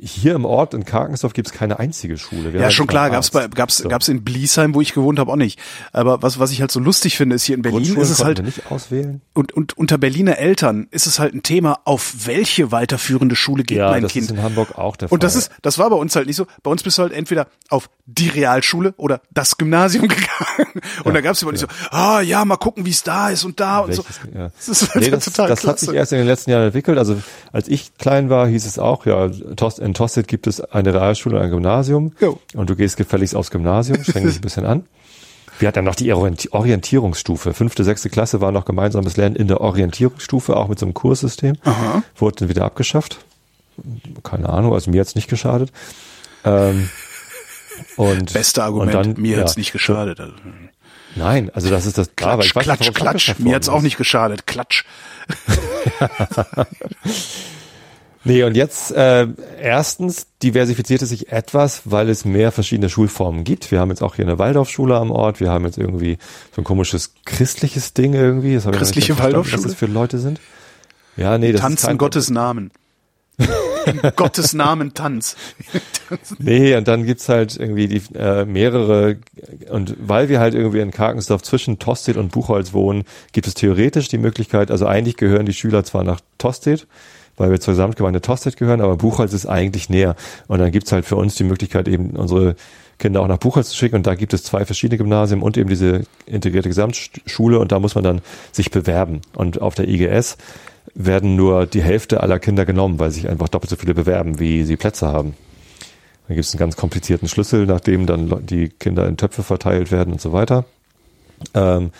Hier im Ort in Karkensdorf gibt es keine einzige Schule. Wir ja schon klar, gab's bei, gab's, So. gab's in Bliesheim, wo ich gewohnt habe, auch nicht. Aber was, was ich halt so lustig finde, ist hier in Berlin ist es halt, nicht auswählen. und, und unter Berliner Eltern ist es halt ein Thema, auf welche weiterführende Schule geht Ja, mein das Kind. ist in Hamburg auch der Fall. Und das ist, das war bei uns halt nicht so. Bei uns bist du halt entweder auf die Realschule oder das Gymnasium gegangen. Und da gab's immer nicht so, ah ja, mal gucken, wie es da ist und da und so. Welches, ja. Das ist halt nee, das, total das hat sich erst in den letzten Jahren entwickelt. Also als ich klein war, hieß es auch, ja, Tos- in Tosted gibt es eine Realschule und ein Gymnasium. Jo. Und du gehst gefälligst aufs Gymnasium, streng dich ein bisschen an. Wir hatten dann noch die Orienti- Orientierungsstufe. Fünfte, sechste Klasse war noch gemeinsames Lernen in der Orientierungsstufe, auch mit so einem Kurssystem. Wurde dann wieder abgeschafft. Keine Ahnung, also mir hat's nicht geschadet. Ähm, und, Beste Argument, und dann, mir ja, hat's nicht geschadet. Also, Nein, also das ist das da, Klatsch, ich weiß klatsch, nicht, klatsch. Mir hat's auch nicht geschadet. Klatsch. Nee, und jetzt äh, erstens diversifiziert es sich etwas, weil es mehr verschiedene Schulformen gibt. Wir haben jetzt auch hier eine Waldorfschule am Ort. Wir haben jetzt irgendwie so ein komisches christliches Ding irgendwie. Das Christliche Waldorfschule? Was das für Leute sind. Ja, nee, das ist Tanzen kein, Gottes Namen. In Gottes Namen Tanz. Nee, und dann gibt's halt irgendwie die äh, mehrere und weil wir halt irgendwie in Karkensdorf zwischen Tostedt und Buchholz wohnen, gibt es theoretisch die Möglichkeit, also eigentlich gehören die Schüler zwar nach Tostedt, weil wir zur Gesamtgemeinde Tostedt gehören, aber Buchholz ist eigentlich näher. Und dann gibt's halt für uns die Möglichkeit, eben unsere Kinder auch nach Buchholz zu schicken. Und da gibt es zwei verschiedene Gymnasien und eben diese integrierte Gesamtschule. Und da muss man dann sich bewerben. Und auf der IGS werden nur die Hälfte aller Kinder genommen, weil sich einfach doppelt so viele bewerben, wie sie Plätze haben. Da gibt es einen ganz komplizierten Schlüssel, nachdem dann die Kinder in Töpfe verteilt werden und so weiter. Ähm,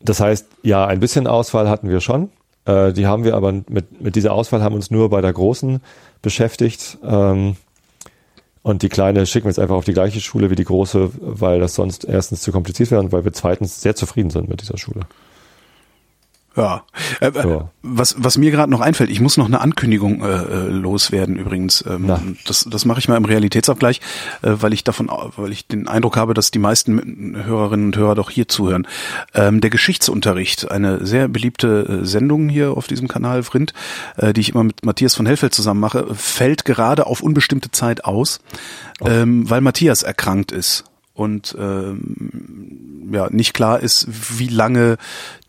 das heißt, ja, ein bisschen Auswahl hatten wir schon. Äh, die haben wir aber mit, mit dieser Auswahl haben uns nur bei der großen beschäftigt. Ähm, und die kleine schicken wir jetzt einfach auf die gleiche Schule wie die große, weil das sonst erstens zu kompliziert wäre und weil wir zweitens sehr zufrieden sind mit dieser Schule. Ja. Äh, Ja. Was, was mir gerade noch einfällt, ich muss noch eine Ankündigung äh, äh, loswerden übrigens. Ähm, das das mache ich mal im Realitätsabgleich, äh, weil ich davon, weil ich den Eindruck habe, dass die meisten Hörerinnen und Hörer doch hier zuhören. Ähm, der Geschichtsunterricht, eine sehr beliebte äh, Sendung hier auf diesem Kanal Vrind, äh, die ich immer mit Matthias von Hellfeld zusammen mache, fällt gerade auf unbestimmte Zeit aus, ähm, weil Matthias erkrankt ist und ähm, ja nicht klar ist, wie lange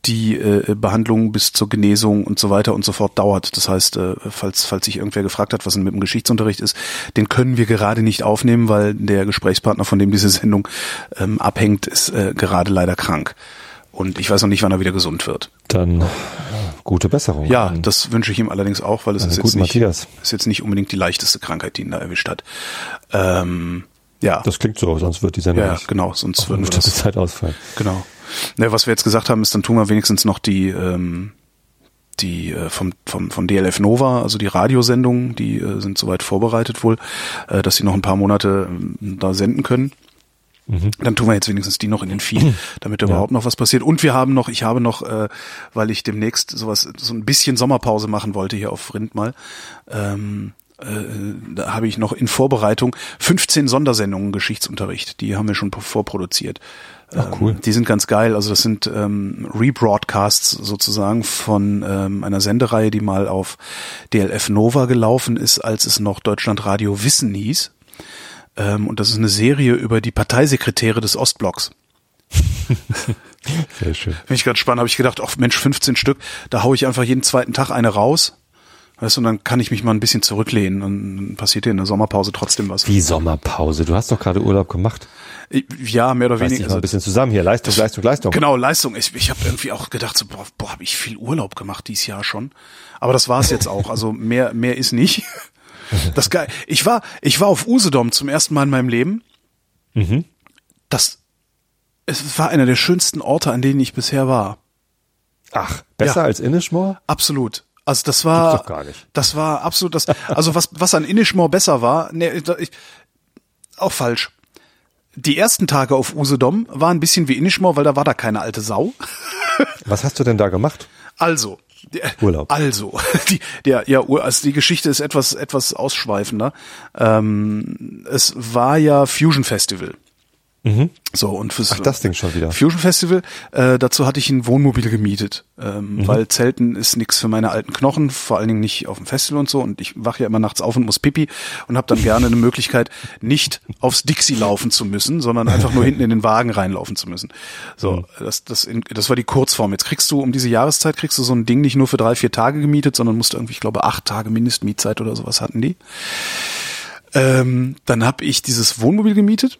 die äh, Behandlung bis zur Genesung und so weiter und so fort dauert. Das heißt, äh, falls falls sich irgendwer gefragt hat, was denn mit dem Geschichtsunterricht ist, den können wir gerade nicht aufnehmen, weil der Gesprächspartner, von dem diese Sendung ähm, abhängt, ist äh, gerade leider krank. Und ich weiß noch nicht, wann er wieder gesund wird. Dann äh, gute Besserung. Ja, das wünsche ich ihm allerdings auch, weil es ist jetzt, nicht, Matthias. ist jetzt nicht unbedingt die leichteste Krankheit, die ihn da erwischt hat. Ähm, ja, das klingt so, sonst wird die Sendung ja, nicht genau, sonst würden wir das Zeit ausfallen. Genau. Ne, was wir jetzt gesagt haben, ist, dann tun wir wenigstens noch die, ähm, die äh, vom, vom, von DLF Nova, also die Radiosendungen, die äh, sind soweit vorbereitet wohl, äh, dass sie noch ein paar Monate ähm, da senden können. Dann tun wir jetzt wenigstens die noch in den Feed, damit überhaupt noch was passiert. Und wir haben noch, ich habe noch, äh, weil ich demnächst sowas, so ein bisschen Sommerpause machen wollte hier auf Rind mal, ähm, äh, da habe ich noch in Vorbereitung 15 Sondersendungen Geschichtsunterricht. Die haben wir schon vorproduziert. Ach, cool. Ähm, die sind ganz geil. Also das sind ähm, Rebroadcasts sozusagen von ähm, einer Sendereihe, die mal auf DLF Nova gelaufen ist, als es noch Deutschland Radio Wissen hieß. Ähm, und das ist eine Serie über die Parteisekretäre des Ostblocks. Sehr schön. Finde ich ganz spannend. Habe ich gedacht, ach Mensch, 15 Stück, da hau ich einfach jeden zweiten Tag eine raus. Weißt du, und dann kann ich mich mal ein bisschen zurücklehnen und dann passiert hier in der Sommerpause trotzdem was. Wie Sommerpause. Du hast doch gerade Urlaub gemacht. Ja, mehr oder weniger. mal ein bisschen zusammen hier. Leistung, Leistung, Leistung. Genau, Leistung. Ich, ich habe irgendwie auch gedacht, so, boah, boah habe ich viel Urlaub gemacht dieses Jahr schon. Aber das war es jetzt auch. Also mehr, mehr ist nicht. Das geil. Ich war, ich war auf Usedom zum ersten Mal in meinem Leben. Mhm. Das, es war einer der schönsten Orte, an denen ich bisher war. Ach, besser Ja. als Inishmore? Absolut. Also das war, Gibt's doch gar nicht. das war absolut das, also was, was an Inishmore besser war, ne, ich, auch falsch. Die ersten Tage auf Usedom waren ein bisschen wie Inishmore, weil da war da keine alte Sau. Was hast du denn da gemacht? Also, die- Urlaub. Also, die, der, ja, also die Geschichte ist etwas, etwas ausschweifender. Ähm, es war ja Fusion Festival. So, und fürs Mhm. Ach, das Ding schon wieder. Fusion Festival, äh, dazu hatte ich ein Wohnmobil gemietet, ähm, Mhm. weil Zelten ist nix für meine alten Knochen, vor allen Dingen nicht auf dem Festival und so. Und ich wache ja immer nachts auf und muss pipi und habe dann gerne eine Möglichkeit, nicht aufs Dixie laufen zu müssen, sondern einfach nur hinten in den Wagen reinlaufen zu müssen. So, Mhm. das, das, in, das war die Kurzform. Jetzt kriegst du um diese Jahreszeit kriegst du so ein Ding nicht nur für drei, vier Tage gemietet, sondern musst irgendwie, ich glaube, acht Tage Mindestmietzeit oder sowas hatten die. Ähm, dann habe ich dieses Wohnmobil gemietet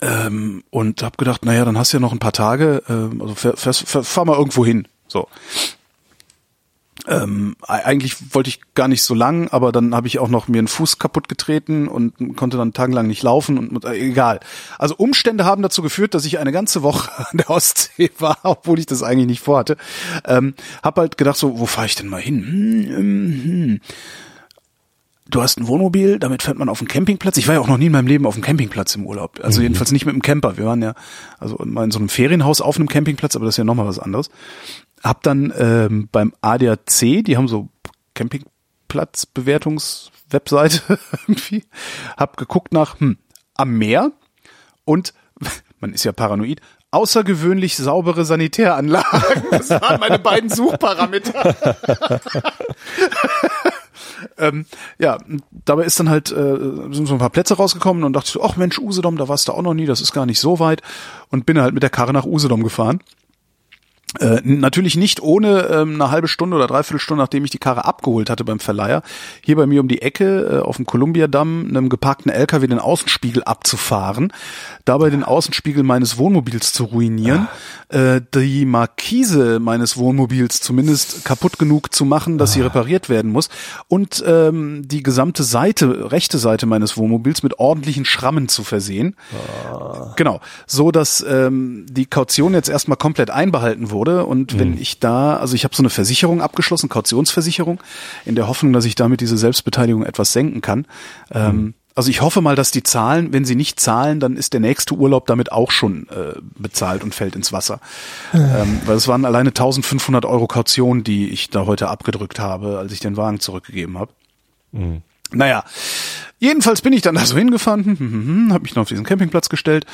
ähm, und habe gedacht, naja, dann hast du ja noch ein paar Tage, ähm, also fahr, fahr, fahr, fahr mal irgendwo hin. So. Ähm, eigentlich wollte ich gar nicht so lang, aber dann habe ich auch noch mir einen Fuß kaputt getreten und konnte dann tagelang nicht laufen und äh, egal. Also Umstände haben dazu geführt, dass ich eine ganze Woche an der Ostsee war, obwohl ich das eigentlich nicht vorhatte. Ähm, hab halt gedacht so, wo fahre ich denn mal hin? Hm, hm, hm du hast ein Wohnmobil, damit fährt man auf einen Campingplatz. Ich war ja auch noch nie in meinem Leben auf einem Campingplatz im Urlaub. Also jedenfalls nicht mit einem Camper. Wir waren ja also mal in so einem Ferienhaus auf einem Campingplatz, aber das ist ja nochmal was anderes. Hab dann ähm, beim ADAC, die haben so Campingplatzbewertungswebseite irgendwie, hab geguckt nach hm, am Meer und man ist ja paranoid, außergewöhnlich saubere Sanitäranlagen. Das waren meine beiden Suchparameter. Ähm, ja, dabei ist dann halt äh, sind so ein paar Plätze rausgekommen und dachte ich so, ach Mensch, Usedom, da warst du auch noch nie, das ist gar nicht so weit und bin halt mit der Karre nach Usedom gefahren. Äh, natürlich nicht ohne ähm, eine halbe Stunde oder dreiviertel Stunde, nachdem ich die Karre abgeholt hatte beim Verleiher, hier bei mir um die Ecke äh, auf dem Columbia-Damm einem geparkten LKW den Außenspiegel abzufahren, dabei den Außenspiegel meines Wohnmobils zu ruinieren, äh, die Markise meines Wohnmobils zumindest kaputt genug zu machen, dass sie repariert werden muss und ähm, die gesamte Seite, rechte Seite meines Wohnmobils mit ordentlichen Schrammen zu versehen. Genau, so dass ähm, die Kaution jetzt erstmal komplett einbehalten wurde und wenn ich da, also ich habe so eine Versicherung abgeschlossen, Kautionsversicherung, in der Hoffnung, dass ich damit diese Selbstbeteiligung etwas senken kann. Ähm, also ich hoffe mal, dass die zahlen. Wenn sie nicht zahlen, dann ist der nächste Urlaub damit auch schon äh, bezahlt und fällt ins Wasser. Ähm, weil es waren alleine 1500 Euro Kaution, die ich da heute abgedrückt habe, als ich den Wagen zurückgegeben habe. Naja, jedenfalls bin ich dann da so hingefahren, habe mich noch auf diesen Campingplatz gestellt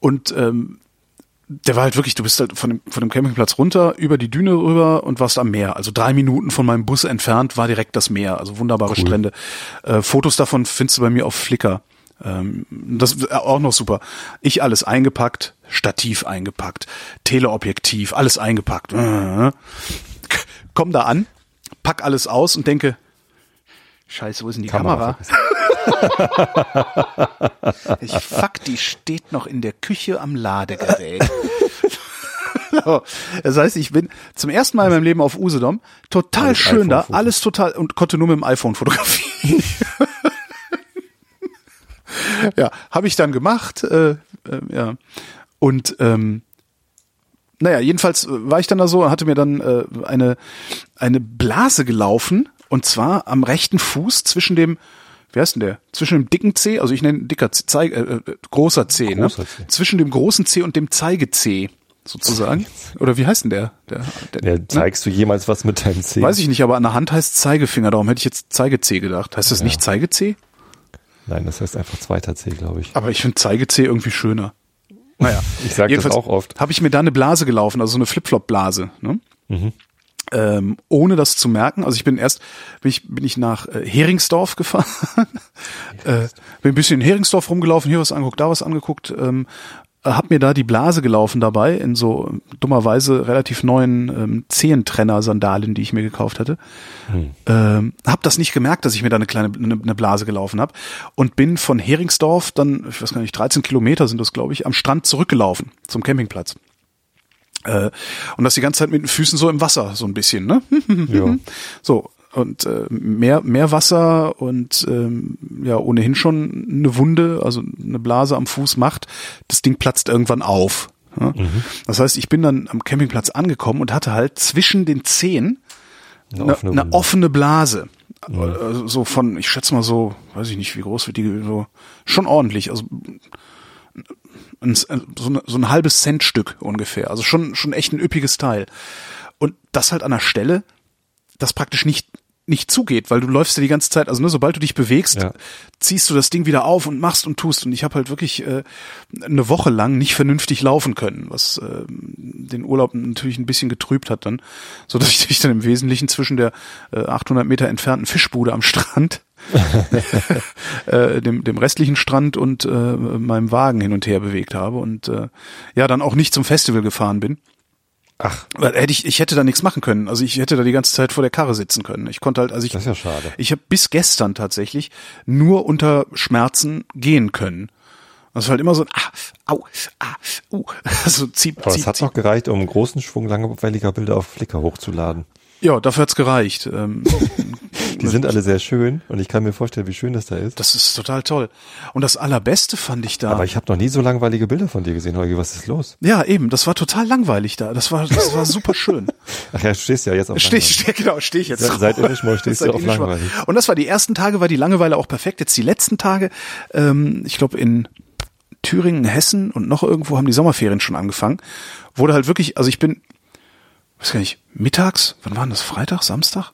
und ähm, der war halt wirklich, du bist halt von dem, von dem Campingplatz runter, über die Düne rüber und warst am Meer. Also drei Minuten von meinem Bus entfernt war direkt das Meer. Also wunderbare Strände. Äh, Fotos davon findest du bei mir auf Flickr. Ähm, das ist auch noch super. Ich alles eingepackt, Stativ eingepackt, Teleobjektiv, alles eingepackt. Äh, Komm da an, pack alles aus und denke, Scheiße, wo ist denn die Kamera? Ich fuck, die steht noch in der Küche am Ladegerät. Das heißt, ich bin zum ersten Mal in meinem Leben auf Usedom, total Alles schön da, alles total und konnte nur mit dem iPhone fotografieren. ja, habe ich dann gemacht, äh, äh, ja. Und ähm, naja, jedenfalls äh, war ich dann da so und hatte mir dann äh, eine, eine Blase gelaufen und zwar am rechten Fuß zwischen dem, wie heißt denn der? Zwischen dem dicken C, also ich nenne dicker C, Zeig, äh, äh, großer C, Großer ne? C. Zwischen dem großen C und dem Zeige-C sozusagen. Oder wie heißt denn der? der, der Ja, ne? zeigst du jemals was mit deinem C? Weiß ich nicht, aber an der Hand heißt Zeigefinger, darum hätte ich jetzt Zeige-C gedacht. Heißt das nicht Zeige-C? Nein, das heißt einfach zweiter C, glaube ich. Aber ich finde Zeige-C irgendwie schöner. Naja. Ich sag das auch oft. Habe ich mir da eine Blase gelaufen, also so eine Flip-Flop-Blase. Ne? Mhm. Ähm, ohne das zu merken. Also ich bin erst, bin ich, bin ich nach äh, Heringsdorf gefahren, äh, bin ein bisschen in Heringsdorf rumgelaufen, hier was angeguckt, da was angeguckt, ähm, hab mir da die Blase gelaufen dabei in so ähm, dummerweise relativ neuen ähm, Zehentrenner-Sandalen, die ich mir gekauft hatte. Ähm, hab das nicht gemerkt, dass ich mir da eine kleine eine, eine Blase gelaufen habe und bin von Heringsdorf dann, ich weiß gar nicht, 13 Kilometer sind das, glaube ich, am Strand zurückgelaufen zum Campingplatz. Äh, und das die ganze Zeit mit den Füßen so im Wasser, so ein bisschen, ne? Ja. So, und äh, mehr, mehr Wasser und ähm, ja ohnehin schon eine Wunde, also eine Blase am Fuß macht, das Ding platzt irgendwann auf. Ja? Mhm. Das heißt, ich bin dann am Campingplatz angekommen und hatte halt zwischen den Zehen eine, eine, offene, eine offene, Blase. Also so von, ich schätze mal so, weiß ich nicht, wie groß wird die, so schon ordentlich, also ein, so, eine, so ein halbes Centstück ungefähr, also schon schon echt ein üppiges Teil. Und das halt an der Stelle, das praktisch nicht nicht zugeht, weil du läufst ja die ganze Zeit, also ne, sobald du dich bewegst, ja. ziehst du das Ding wieder auf und machst und tust. Und ich habe halt wirklich äh, eine Woche lang nicht vernünftig laufen können, was äh, den Urlaub natürlich ein bisschen getrübt hat dann, so dass ich dann im Wesentlichen zwischen der äh, 800 Meter entfernten Fischbude am Strand äh, dem, dem restlichen Strand und äh, meinem Wagen hin und her bewegt habe und äh, ja dann auch nicht zum Festival gefahren bin. Ach. Weil hätte ich, ich hätte da nichts machen können. Also ich hätte da die ganze Zeit vor der Karre sitzen können. Ich konnte halt, also ich. Das ist ja schade. Ich habe bis gestern tatsächlich nur unter Schmerzen gehen können. Das ist halt immer so ein ah, au, ah, uh. Also zieht, Aber es hat noch gereicht, um einen großen Schwung langweiliger Bilder auf Flickr hochzuladen. Ja, dafür hat's gereicht. Ähm, die sind alle sehr schön und ich kann mir vorstellen, wie schön das da ist. Das ist total toll. Und das Allerbeste fand ich da. Aber ich habe noch nie so langweilige Bilder von dir gesehen, Holgi. Was ist los? Ja, eben. Das war total langweilig da. Das war, das war super schön. Ach ja, du stehst ja jetzt auf steh, steh, Genau, stehe ich jetzt. Seit, seit Innischmoor stehst du auf langweilig. Und das war die ersten Tage, war die Langeweile auch perfekt. Jetzt die letzten Tage, ähm, ich glaube in Thüringen, Hessen und noch irgendwo haben die Sommerferien schon angefangen. Wurde halt wirklich, also ich bin weiß gar nicht, mittags, wann war das, Freitag, Samstag?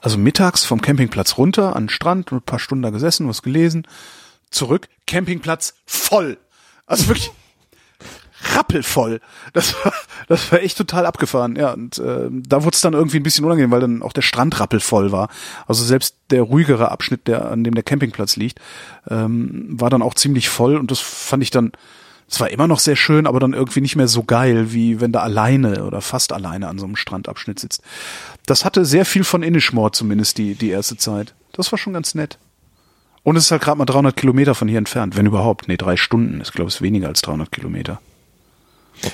Also mittags vom Campingplatz runter an den Strand, ein paar Stunden da gesessen, was gelesen, zurück, Campingplatz voll. Also wirklich rappelvoll. Das war, das war echt total abgefahren. Ja, und äh, da wurde es dann irgendwie ein bisschen unangenehm, weil dann auch der Strand rappelvoll war. Also selbst der ruhigere Abschnitt, der an dem der Campingplatz liegt, ähm, war dann auch ziemlich voll und das fand ich dann es war immer noch sehr schön, aber dann irgendwie nicht mehr so geil, wie wenn du alleine oder fast alleine an so einem Strandabschnitt sitzt. Das hatte sehr viel von Inishmore zumindest die, die erste Zeit. Das war schon ganz nett. Und es ist halt gerade mal 300 Kilometer von hier entfernt, wenn überhaupt. Nee, drei Stunden. Ich glaube, ist weniger als 300 Kilometer.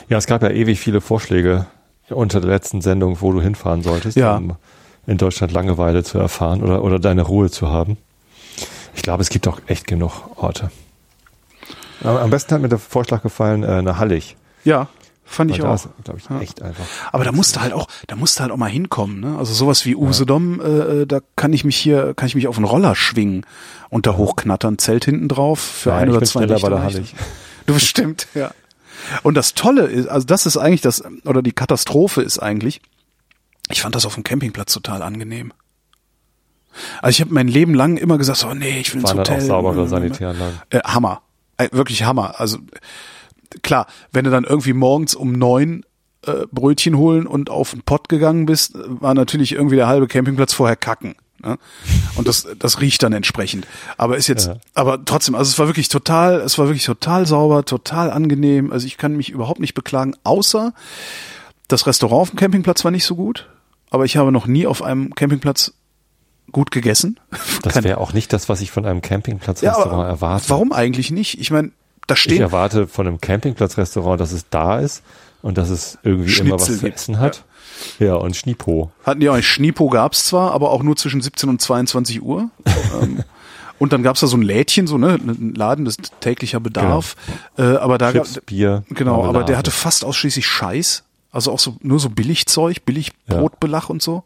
Ja, es gab ja ewig viele Vorschläge unter der letzten Sendung, wo du hinfahren solltest, ja. um in Deutschland Langeweile zu erfahren oder, oder deine Ruhe zu haben. Ich glaube, es gibt auch echt genug Orte. Am besten hat mir der Vorschlag gefallen, äh, nach Hallig. Ja, fand ich auch. glaube ich, echt ja. einfach. Aber da musste halt auch, da musste halt auch mal hinkommen, ne? Also sowas wie Usedom, ja. Äh, äh, da kann ich mich hier, kann ich mich auf einen Roller schwingen und da hochknattern, Zelt hinten drauf für ja, ein oder zwei Nächte. Bei der Hallig. Du bestimmt, ja. Und das Tolle ist, also das ist eigentlich das, oder die Katastrophe ist eigentlich, ich fand das auf dem Campingplatz total angenehm. Also ich habe mein Leben lang immer gesagt, oh nee, ich will ins Hotel. Auch saubere Sanitäranlagen. Äh, Hammer. Äh, wirklich Hammer. Also klar, wenn du dann irgendwie morgens um neun äh, Brötchen holen und auf den Pott gegangen bist, war natürlich irgendwie der halbe Campingplatz vorher kacken. Ne? Und das, das riecht dann entsprechend. Aber ist jetzt, ja. aber trotzdem, also es war wirklich total, es war wirklich total sauber, total angenehm. Also ich kann mich überhaupt nicht beklagen, außer das Restaurant auf dem Campingplatz war nicht so gut. Aber ich habe noch nie auf einem Campingplatz gut gegessen. Das wäre auch nicht das, was ich von einem Campingplatzrestaurant ja, erwarte. Warum eigentlich nicht? Ich meine, da steht. Ich erwarte von einem Campingplatzrestaurant, dass es da ist und dass es irgendwie Schnitzel immer was zu essen hat. Ja, ja und Schnipo. Hatten die auch nicht. Schnipo gab's zwar, aber auch nur zwischen 17 und 22 Uhr. ähm, und dann gab's da so ein Lädchen, so ne, ein Laden des täglicher Bedarf. Genau. Äh, aber da Chips, Bier. Genau, Marmelade. aber der hatte fast ausschließlich Scheiß. Also auch so nur so Billigzeug, billig Brotbelach ja. und so.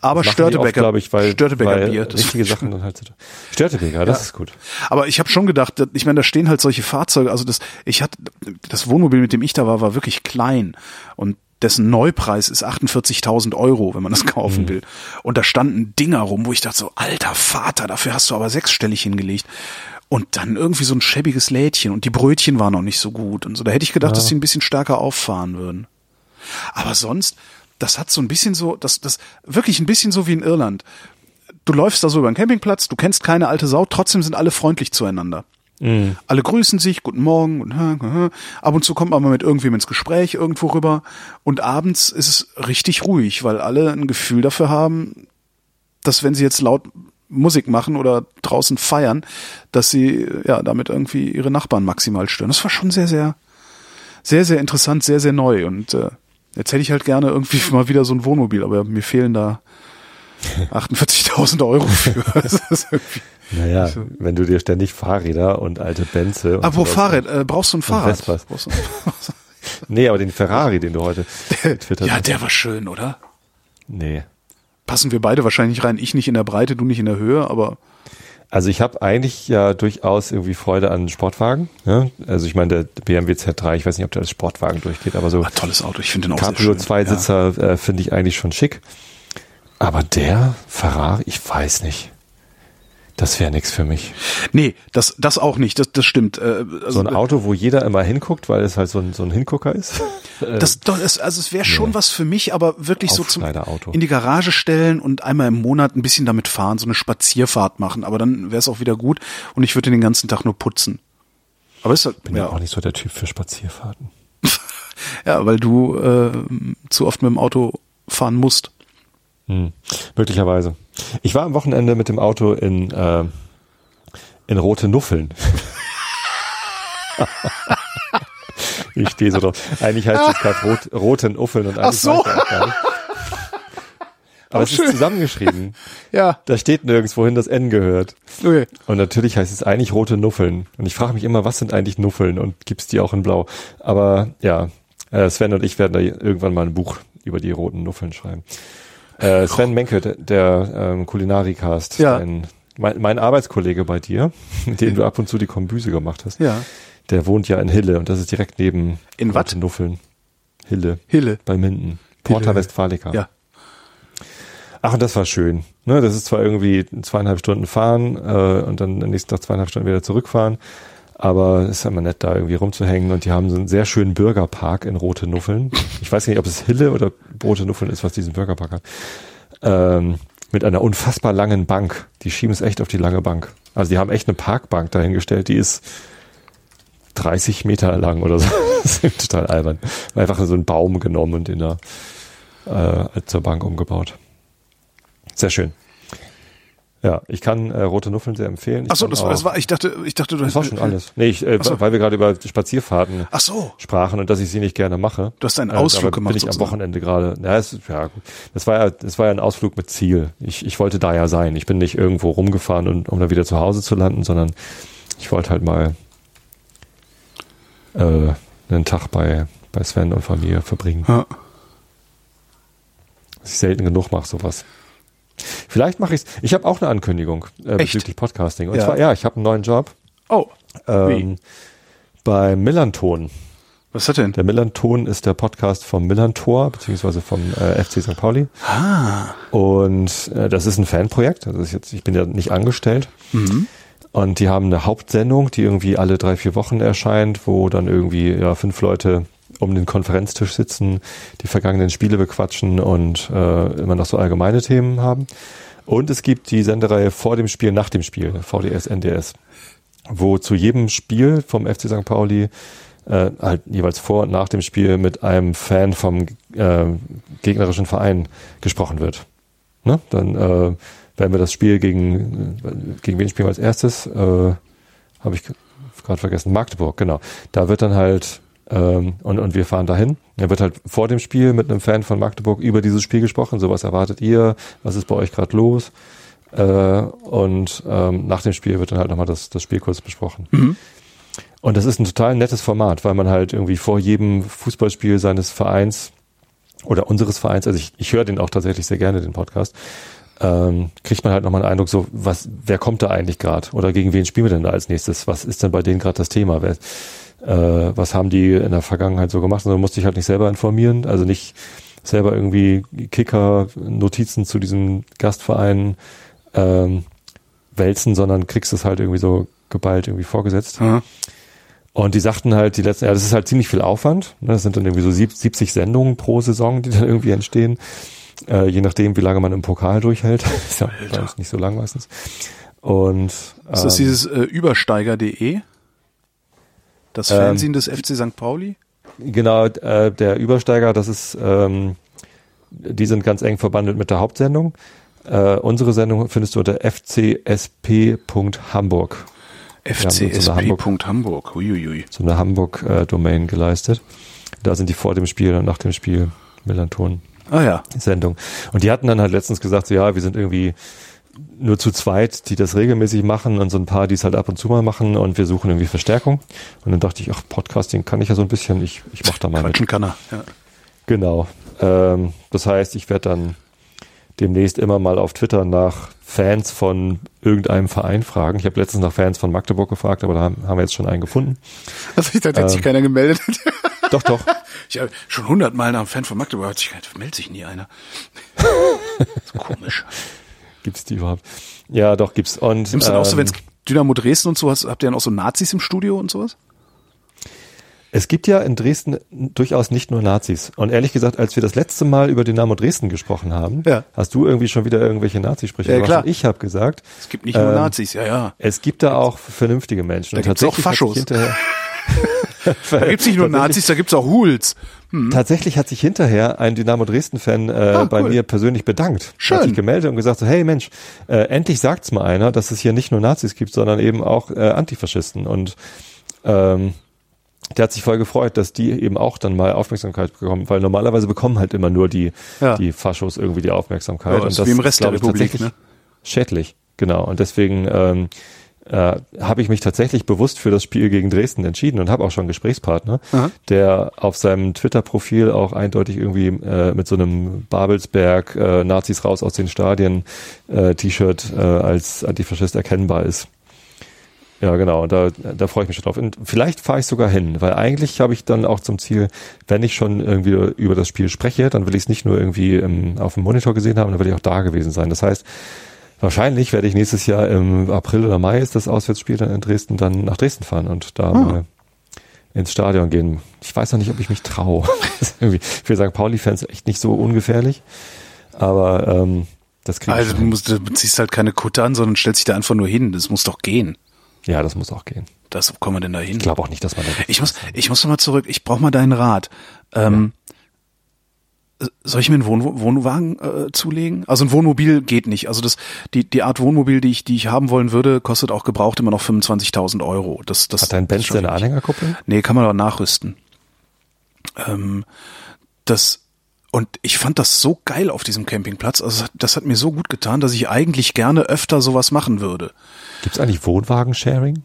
Aber Störtebeker, glaube ich, weil, Störtebeker weil Bier. Das richtige Sachen dann halt. Störtebeker, das ja. ist gut. Aber ich habe schon gedacht, ich meine, da stehen halt solche Fahrzeuge. Also das, ich hatte das Wohnmobil, mit dem ich da war, war wirklich klein und dessen Neupreis ist 48.000 Euro, wenn man das kaufen mhm. will. Und da standen Dinger rum, wo ich dachte so, alter Vater, dafür hast du aber sechsstellig hingelegt. Und dann irgendwie so ein schäbiges Lädchen und die Brötchen waren noch nicht so gut und so. Da hätte ich gedacht, ja. dass sie ein bisschen stärker auffahren würden. Aber sonst, das hat so ein bisschen so, das, das wirklich ein bisschen so wie in Irland. Du läufst da so über den Campingplatz, du kennst keine alte Sau, trotzdem sind alle freundlich zueinander. Mhm. Alle grüßen sich, guten Morgen und ab und zu kommt man mal mit irgendwem ins Gespräch irgendwo rüber und abends ist es richtig ruhig, weil alle ein Gefühl dafür haben, dass wenn sie jetzt laut Musik machen oder draußen feiern, dass sie ja damit irgendwie ihre Nachbarn maximal stören. Das war schon sehr, sehr, sehr, sehr interessant, sehr, sehr neu und äh, Jetzt hätte ich halt gerne irgendwie mal wieder so ein Wohnmobil, aber mir fehlen da 48.000 Euro für. Naja, wenn du dir ständig Fahrräder und alte Benze. und Apropos sowas- Fahrrad, äh, brauchst du ein Fahrrad? Brauchst du- Nee, aber den Ferrari, den du heute getwittert ja, der war schön, oder? Nee. Passen wir beide wahrscheinlich rein. Ich nicht in der Breite, du nicht in der Höhe, aber Also ich habe eigentlich ja durchaus irgendwie Freude an Sportwagen. Ja? Also ich meine, der BMW Z3, ich weiß nicht, ob der als Sportwagen durchgeht, aber so ah, tolles Auto. Ich finde den auch sehr Cabrio schön. Zweisitzer äh, finde ich eigentlich schon schick. Aber der Ferrari, ich weiß nicht. Das wäre nichts für mich. Nee, das, das auch nicht. Das, das stimmt. Äh, also, So ein Auto, wo jeder immer hinguckt, weil es halt so ein, so ein Hingucker ist. Das, doch, es, also es wäre schon nee. was für mich, aber wirklich so zum in die Garage stellen und einmal im Monat ein bisschen damit fahren, so eine Spazierfahrt machen. Aber dann wäre es auch wieder gut und ich würde den ganzen Tag nur putzen. Aber ist halt, Bin ja ja, auch nicht so der Typ für Spazierfahrten. ja, weil du äh, zu oft mit dem Auto fahren musst. Hm. Möglicherweise. Ich war am Wochenende mit dem Auto in, äh, in Rote Nuffeln. ich stehe so drauf. Eigentlich heißt es gerade Rot, Roten Uffeln und Ach so. Aber es ist schön. zusammengeschrieben. Ja, Da steht nirgends, wohin das N gehört. okay. Und natürlich heißt es eigentlich rote Nuffeln. Und ich frage mich immer, was sind eigentlich Nuffeln und gibt's die auch in Blau? Aber ja, äh, Sven und ich werden da irgendwann mal ein Buch über die roten Nuffeln schreiben. Äh, Sven Menke, der, der ähm, Kulinarikast, Ja. dein, mein, mein Arbeitskollege bei dir, mit dem du ab und zu die Kombüse gemacht hast, Ja. der wohnt ja in Hille und das ist direkt neben In wat? Nuffeln. Hille, Hille. bei Minden. Porta. Westfalica. Ja. Ach, und das war schön. Ne, das ist zwar irgendwie zweieinhalb Stunden fahren äh, und dann am nächsten Tag zweieinhalb Stunden wieder zurückfahren, aber es ist immer nett, da irgendwie rumzuhängen. Und die haben so einen sehr schönen Bürgerpark in Rote Nuffeln. Ich weiß nicht, ob es Hille oder Rote Nuffeln ist, was diesen Bürgerpark hat. Ähm, mit einer unfassbar langen Bank. Die schieben es echt auf die lange Bank. Also die haben echt eine Parkbank dahingestellt, die ist 30 Meter lang oder so. Das ist total albern. Einfach so einen Baum genommen und den da äh, zur Bank umgebaut. Sehr schön. Ja, ich kann äh, Rote Nuffeln sehr empfehlen. Ich Ach so, kann das, war- das war, ich dachte, ich dachte, du das war schon alles. Nee, ich, äh, so. weil wir gerade über Spazierfahrten Ach so. sprachen und dass ich sie nicht gerne mache. Du hast einen Äh, Ausflug dabei gemacht Bin ich am sozusagen. Wochenende gerade. Ja, es, ja, gut. Das war ja, das war ja ein Ausflug mit Ziel. Ich, ich wollte da ja sein. Ich bin nicht irgendwo rumgefahren, und, um dann wieder zu Hause zu landen, sondern ich wollte halt mal äh, einen Tag bei, bei Sven und Familie verbringen. Ja. Was ich selten genug mache, sowas. Vielleicht mache ich es. Ich habe auch eine Ankündigung äh, bezüglich Podcasting. Und Ja. zwar, ja, ich habe einen neuen Job Oh, ähm, bei Millanton. was hat denn? Der Millanton ist der Podcast vom Millantor, beziehungsweise vom äh, FC St. Pauli. Ah. Und äh, das ist ein Fanprojekt. Also das ist jetzt, ich bin ja nicht angestellt. Mhm. Und die haben eine Hauptsendung, die irgendwie alle drei, vier Wochen erscheint, wo dann irgendwie ja, fünf Leute um den Konferenztisch sitzen, die vergangenen Spiele bequatschen und äh, immer noch so allgemeine Themen haben. Und es gibt die Sendereihe vor dem Spiel, nach dem Spiel, VDS, NDS, wo zu jedem Spiel vom FC St. Pauli äh, halt jeweils vor und nach dem Spiel mit einem Fan vom äh, gegnerischen Verein gesprochen wird. Ne? Dann äh, werden wir das Spiel gegen, äh, gegen wen spielen wir als erstes? Äh, Habe ich gerade vergessen. Magdeburg, genau. Da wird dann halt, ähm, und, und wir fahren dahin. Da wird halt vor dem Spiel mit einem Fan von Magdeburg über dieses Spiel gesprochen. So, was erwartet ihr? Was ist bei euch gerade los? Äh, und ähm, nach dem Spiel wird dann halt nochmal das, das Spiel kurz besprochen. Und das ist ein total nettes Format, weil man halt irgendwie vor jedem Fußballspiel seines Vereins oder unseres Vereins, also ich, ich höre den auch tatsächlich sehr gerne, den Podcast, ähm, kriegt man halt nochmal einen Eindruck, so, was, wer kommt da eigentlich gerade? Oder gegen wen spielen wir denn da als nächstes? Was ist denn bei denen gerade das Thema? Wer, äh, was haben die in der Vergangenheit so gemacht? Und dann musste ich halt nicht selber informieren, also nicht selber irgendwie Kicker, Notizen zu diesem Gastverein ähm, wälzen, sondern kriegst es halt irgendwie so geballt irgendwie vorgesetzt. Ja. Und die sagten halt, die letzten, ja, das ist halt ziemlich viel Aufwand. Ne? Das sind dann irgendwie so sieb- 70 Sendungen pro Saison, die dann irgendwie entstehen. Äh, je nachdem, wie lange man im Pokal durchhält. ist ja bei uns nicht so lang meistens. Und Ist das ähm, dieses äh, Übersteiger.de? Das Ähm, Fernsehen des FC St. Pauli? genau, äh, der Übersteiger, das ist, ähm, die sind ganz eng verbandelt mit der Hauptsendung. Äh, unsere Sendung findest du unter fcsp.hamburg. FCSP.Hamburg. Huiuiui. So eine Hamburg-Domain geleistet. Da sind die vor dem Spiel und nach dem Spiel Millanton. Ah ja. Sendung. Und die hatten dann halt letztens gesagt, so, ja, wir sind irgendwie nur zu zweit, die das regelmäßig machen und so ein paar, die es halt ab und zu mal machen und wir suchen irgendwie Verstärkung. Und dann dachte ich, ach, Podcasting kann ich ja so ein bisschen, ich, ich mach da mal Quatschen mit. kann er. Ja. Genau. Ähm, das heißt, ich werde dann demnächst immer mal auf Twitter nach Fans von irgendeinem Verein fragen. Ich habe letztens nach Fans von Magdeburg gefragt, aber da haben, haben wir jetzt schon einen gefunden. Also ich dachte, hat sich Ähm. keiner gemeldet. Doch, doch. Ich habe schon hundertmal nach einem Fan von Magdeburg, hat sich, meldet sich nie einer. so komisch. Gibt's die überhaupt? Ja, doch, gibt's. Und, Nimmst du dann auch so, ähm, wenn es Dynamo Dresden und so hast, habt ihr dann auch so Nazis im Studio und sowas? Es gibt ja in Dresden durchaus nicht nur Nazis. Und ehrlich gesagt, als wir das letzte Mal über Dynamo Dresden gesprochen haben, Ja. hast du irgendwie schon wieder irgendwelche Nazisprüche Ja, gemacht. Ich habe gesagt, Es gibt nicht nur Ähm, Nazis, ja, ja. es gibt da auch vernünftige Menschen. Da Und gibt's auch Faschos. Da gibt's nicht nur Nazis, da gibt's auch Huls. Tatsächlich hat sich hinterher ein Dynamo Dresden-Fan äh, Ah, bei cool. mir persönlich bedankt. Schön. Hat sich gemeldet und gesagt so, hey Mensch, äh, endlich sagt's mal einer, dass es hier nicht nur Nazis gibt, sondern eben auch äh, Antifaschisten. Und ähm, der hat sich voll gefreut, dass die eben auch dann mal Aufmerksamkeit bekommen, weil normalerweise bekommen halt immer nur die, Ja. die Faschos irgendwie die Aufmerksamkeit. Ja, das ist wie im Rest der Republik, ne? Schädlich, genau. Und deswegen ähm, äh, habe ich mich tatsächlich bewusst für das Spiel gegen Dresden entschieden und habe auch schon einen Gesprächspartner, Aha. der auf seinem Twitter-Profil auch eindeutig irgendwie äh, mit so einem Babelsberg äh, Nazis raus aus den Stadien äh, T-Shirt äh, als Antifaschist erkennbar ist. Ja, genau, und da, da freue ich mich schon drauf. Und vielleicht fahre ich sogar hin, weil eigentlich habe ich dann auch zum Ziel, wenn ich schon irgendwie über das Spiel spreche, dann will ich es nicht nur irgendwie im, auf dem Monitor gesehen haben, dann will ich auch da gewesen sein. Das heißt, wahrscheinlich werde ich nächstes Jahr im April oder Mai ist das Auswärtsspiel dann in Dresden, dann nach Dresden fahren und da mal ins Stadion gehen. Ich weiß noch nicht, ob ich mich traue. irgendwie für St. Pauli-Fans echt nicht so ungefährlich, aber ähm, das kriege ich Also du, musst, du ziehst halt keine Kutte an, sondern stellst dich da einfach nur hin. Das muss doch gehen. Ja, das muss auch gehen. Das, wo kommen wir denn da hin? Ich glaube auch nicht, dass man da Ich muss, ich muss noch mal zurück. Ich brauche mal deinen Rat. Ähm, Soll ich mir einen Wohn Wohnwagen äh, zulegen? Also ein Wohnmobil geht nicht. Also das, die, die Art Wohnmobil, die ich, die ich haben wollen würde, kostet auch gebraucht immer noch 25.000 Euro. Das, das, Hat dein Benz eine. Anhängerkupplung? Nee, kann man aber nachrüsten. Ähm, das, und ich fand das so geil auf diesem Campingplatz. Also das hat- das hat mir so gut getan, dass ich eigentlich gerne öfter sowas machen würde. Gibt es eigentlich Wohnwagen-Sharing?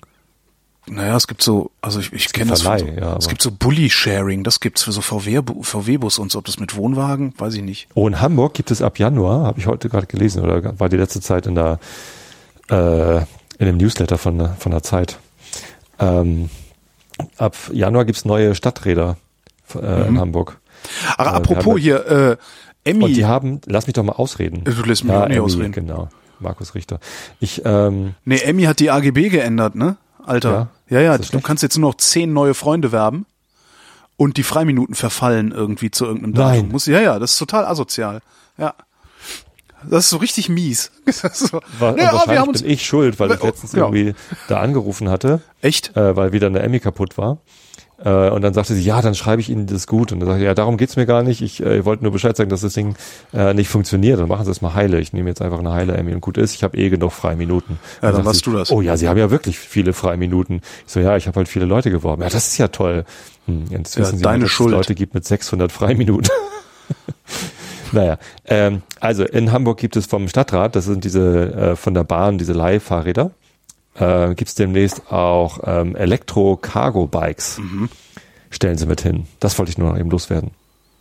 Naja, es gibt so, also ich, ich kenne das. von so, ja, es aber- gibt so Bully-Sharing, das gibt's für so VW-Bus VW -Bus und so. Ob das mit Wohnwagen, weiß ich nicht. Oh, in Hamburg gibt es ab Januar, habe ich heute gerade gelesen oder war die letzte Zeit in der äh, in dem Newsletter von, der- von der Zeit. Ähm, ab Januar gibt's neue Stadträder äh, in Hamburg. Wir haben apropos hier, äh, Emmy. Und die haben, lass mich doch mal ausreden. Du lässt mich auch nicht Emmy, ausreden. Genau, Markus Richter. Ich, ähm, nee, Emmy hat die AGB geändert, ne? Alter. Ja, ja, das du schlecht? kannst jetzt nur noch zehn neue Freunde werben und die Freiminuten verfallen irgendwie zu irgendeinem Nein. Datum. Muss, ja, ja, das ist total asozial. Ja. Das ist so richtig mies. So, war, ja, und wir haben wahrscheinlich uns, bin ich schuld, weil ich letztens ja. irgendwie da angerufen hatte. echt? äh, weil wieder eine Emmy kaputt war. Äh, und dann sagte sie, ja, dann schreibe ich Ihnen das gut. Und dann sagte ich, ja, darum geht's mir gar nicht. Ich äh, wollte nur Bescheid sagen, dass das Ding äh, nicht funktioniert. Dann machen Sie es mal heile. Ich nehme jetzt einfach eine heile Emmy und gut ist. Ich habe eh genug Freiminuten. Ja, dann sagt warst sie, du das. Oh ja, Sie haben ja wirklich viele Freiminuten. Ich so, ja, ich habe halt viele Leute geworben. Ja, das ist ja toll. Hm, jetzt Ja, wissen Sie, deine dass Schuld. es Leute gibt mit 600 Freiminuten. Naja, ähm, also in Hamburg gibt es vom Stadtrat, das sind diese äh, von der Bahn, diese Leihfahrräder, äh, gibt es demnächst auch ähm, Elektro-Cargo-Bikes. Mhm. Stellen sie mit hin. Das wollte ich nur noch eben loswerden.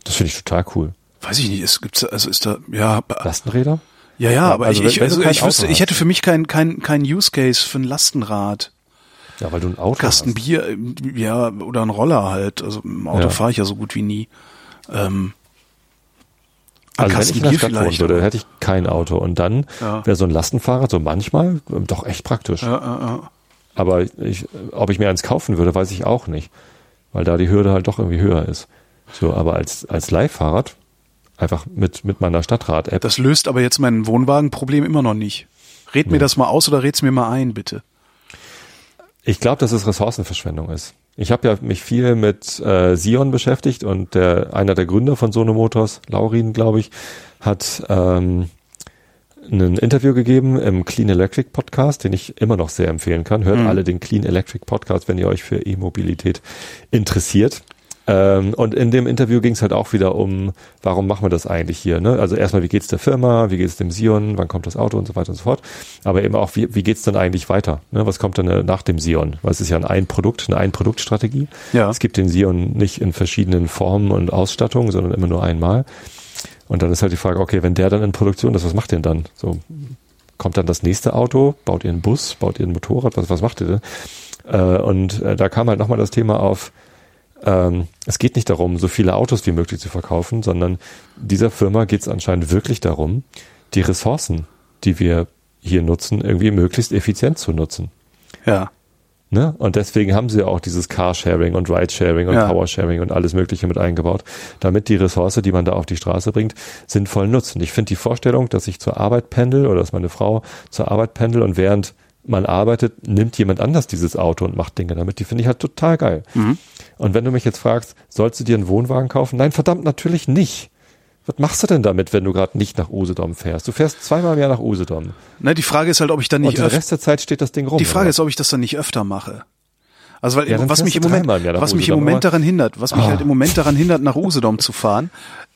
Das finde ich total cool. Weiß ich nicht, es gibt, also ist da, ja, Lastenräder? ja, ja, aber also ich, ich, also ich wüsste, ich hätte für mich kein, kein, kein Use Case für ein Lastenrad. Ja, weil du ein Auto Kasten hast. Bier, äh, ja, oder ein Roller halt. Also im Auto Ja. fahre ich ja so gut wie nie. Ähm, Also wenn ich in der Stadt wohnen würde, hätte ich kein Auto. Und dann Ja. wäre so ein Lastenfahrrad so manchmal ähm, doch echt praktisch. Ja, ja. Aber ich, ob ich mir eins kaufen würde, weiß ich auch nicht. Weil da die Hürde halt doch irgendwie höher ist. So, aber als, als Leihfahrrad, einfach mit, mit meiner Stadtrat-App, Das löst aber jetzt mein Wohnwagenproblem immer noch nicht. Red mir Nee. das mal aus oder red's mir mal ein, bitte. Ich glaube, dass es Ressourcenverschwendung ist. Ich habe ja mich viel mit äh, Sion beschäftigt und der einer der Gründer von Sono Motors, Laurin, glaube ich, hat ähm, ein Interview gegeben im Clean Electric Podcast, den ich immer noch sehr empfehlen kann. Hört alle den Clean Electric Podcast, wenn ihr euch für E-Mobilität interessiert. Ähm, und in dem Interview ging es halt auch wieder um, warum machen wir das eigentlich hier? Ne? Also erstmal, wie geht's der Firma, wie geht's dem Sion, wann kommt das Auto und so weiter und so fort. Aber eben auch, wie, wie geht's dann eigentlich weiter? Ne? Was kommt dann äh, nach dem Sion? Weil es ist ja ein Ein-Produkt, eine Ein-Produkt-Strategie. Ja. Es gibt den Sion nicht in verschiedenen Formen und Ausstattungen, sondern immer nur einmal. Und dann ist halt die Frage, okay, wenn der dann in Produktion ist, was macht ihr denn dann? So, kommt dann das nächste Auto? Baut ihr einen Bus? Baut ihr ein Motorrad? Was, was macht ihr denn? Äh, und äh, da kam halt nochmal das Thema auf, ähm, es geht nicht darum, so viele Autos wie möglich zu verkaufen, sondern dieser Firma geht es anscheinend wirklich darum, die Ressourcen, die wir hier nutzen, irgendwie möglichst effizient zu nutzen. Ja. Ne? Und deswegen haben sie auch dieses Carsharing und Ridesharing und Ja. Powersharing und alles Mögliche mit eingebaut, damit die Ressource, die man da auf die Straße bringt, sinnvoll nutzt. Und ich finde die Vorstellung, dass ich zur Arbeit pendel oder dass meine Frau zur Arbeit pendel und während man arbeitet, nimmt jemand anders dieses Auto und macht Dinge damit, die finde ich halt total geil. Und wenn du mich jetzt fragst, sollst du dir einen Wohnwagen kaufen? Nein, verdammt, natürlich nicht. Was machst du denn damit, wenn du gerade nicht nach Usedom fährst? Du fährst zweimal im Jahr nach Usedom. Ne, die Frage ist halt, ob ich dann Und nicht den öfter, Rest der Zeit steht das Ding rum. die Frage oder? ist, ob ich das dann nicht öfter mache. Also weil Ja, was mich im Moment, was mich im Moment daran hindert, was mich Ah. halt im Moment daran hindert, nach Usedom zu fahren,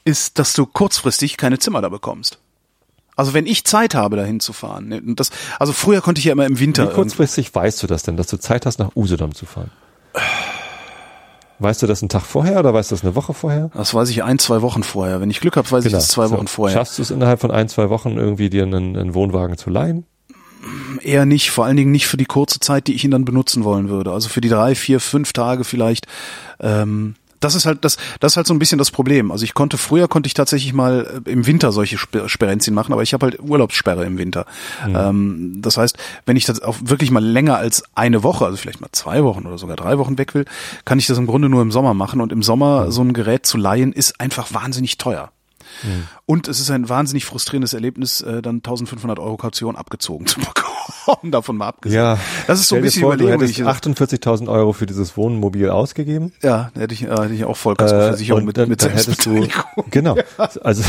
ist, dass du kurzfristig keine Zimmer da bekommst. Also wenn ich Zeit habe, dahin zu fahren, ne, das, also früher konnte ich ja immer im Winter. Wie kurzfristig weißt du das denn, dass du Zeit hast, nach Usedom zu fahren? Weißt du das einen Tag vorher oder weißt du das eine Woche vorher? Das weiß ich ein, zwei Wochen vorher. Wenn ich Glück habe, weiß ich das zwei Genau. So. Wochen vorher. Schaffst du es innerhalb von ein, zwei Wochen irgendwie dir einen, einen Wohnwagen zu leihen? Eher nicht, vor allen Dingen nicht für die kurze Zeit, die ich ihn dann benutzen wollen würde. Also für die drei, vier, fünf Tage vielleicht. Ähm, das ist halt das, das ist halt so ein bisschen das Problem. Also ich konnte früher konnte ich tatsächlich mal äh, im Winter solche Sper- Sperrenzien machen, aber ich habe halt Urlaubssperre im Winter. Ähm, das heißt, wenn ich das auch wirklich mal länger als eine Woche, also vielleicht mal zwei Wochen oder sogar drei Wochen weg will, kann ich das im Grunde nur im Sommer machen. Und im Sommer so ein Gerät zu leihen ist einfach wahnsinnig teuer. Und es ist ein wahnsinnig frustrierendes Erlebnis, äh, dann 1500 Euro Kaution abgezogen zu bekommen, davon mal abgesehen. das ist so ein bisschen vor, du Überlegung. hättest die ich- 48.000 Euro für dieses Wohnmobil ausgegeben. Ja, da hätte ich, äh, hätte ich auch Äh, Vollkaskoversicherung und mit, dann, mit dann hättest du, genau, also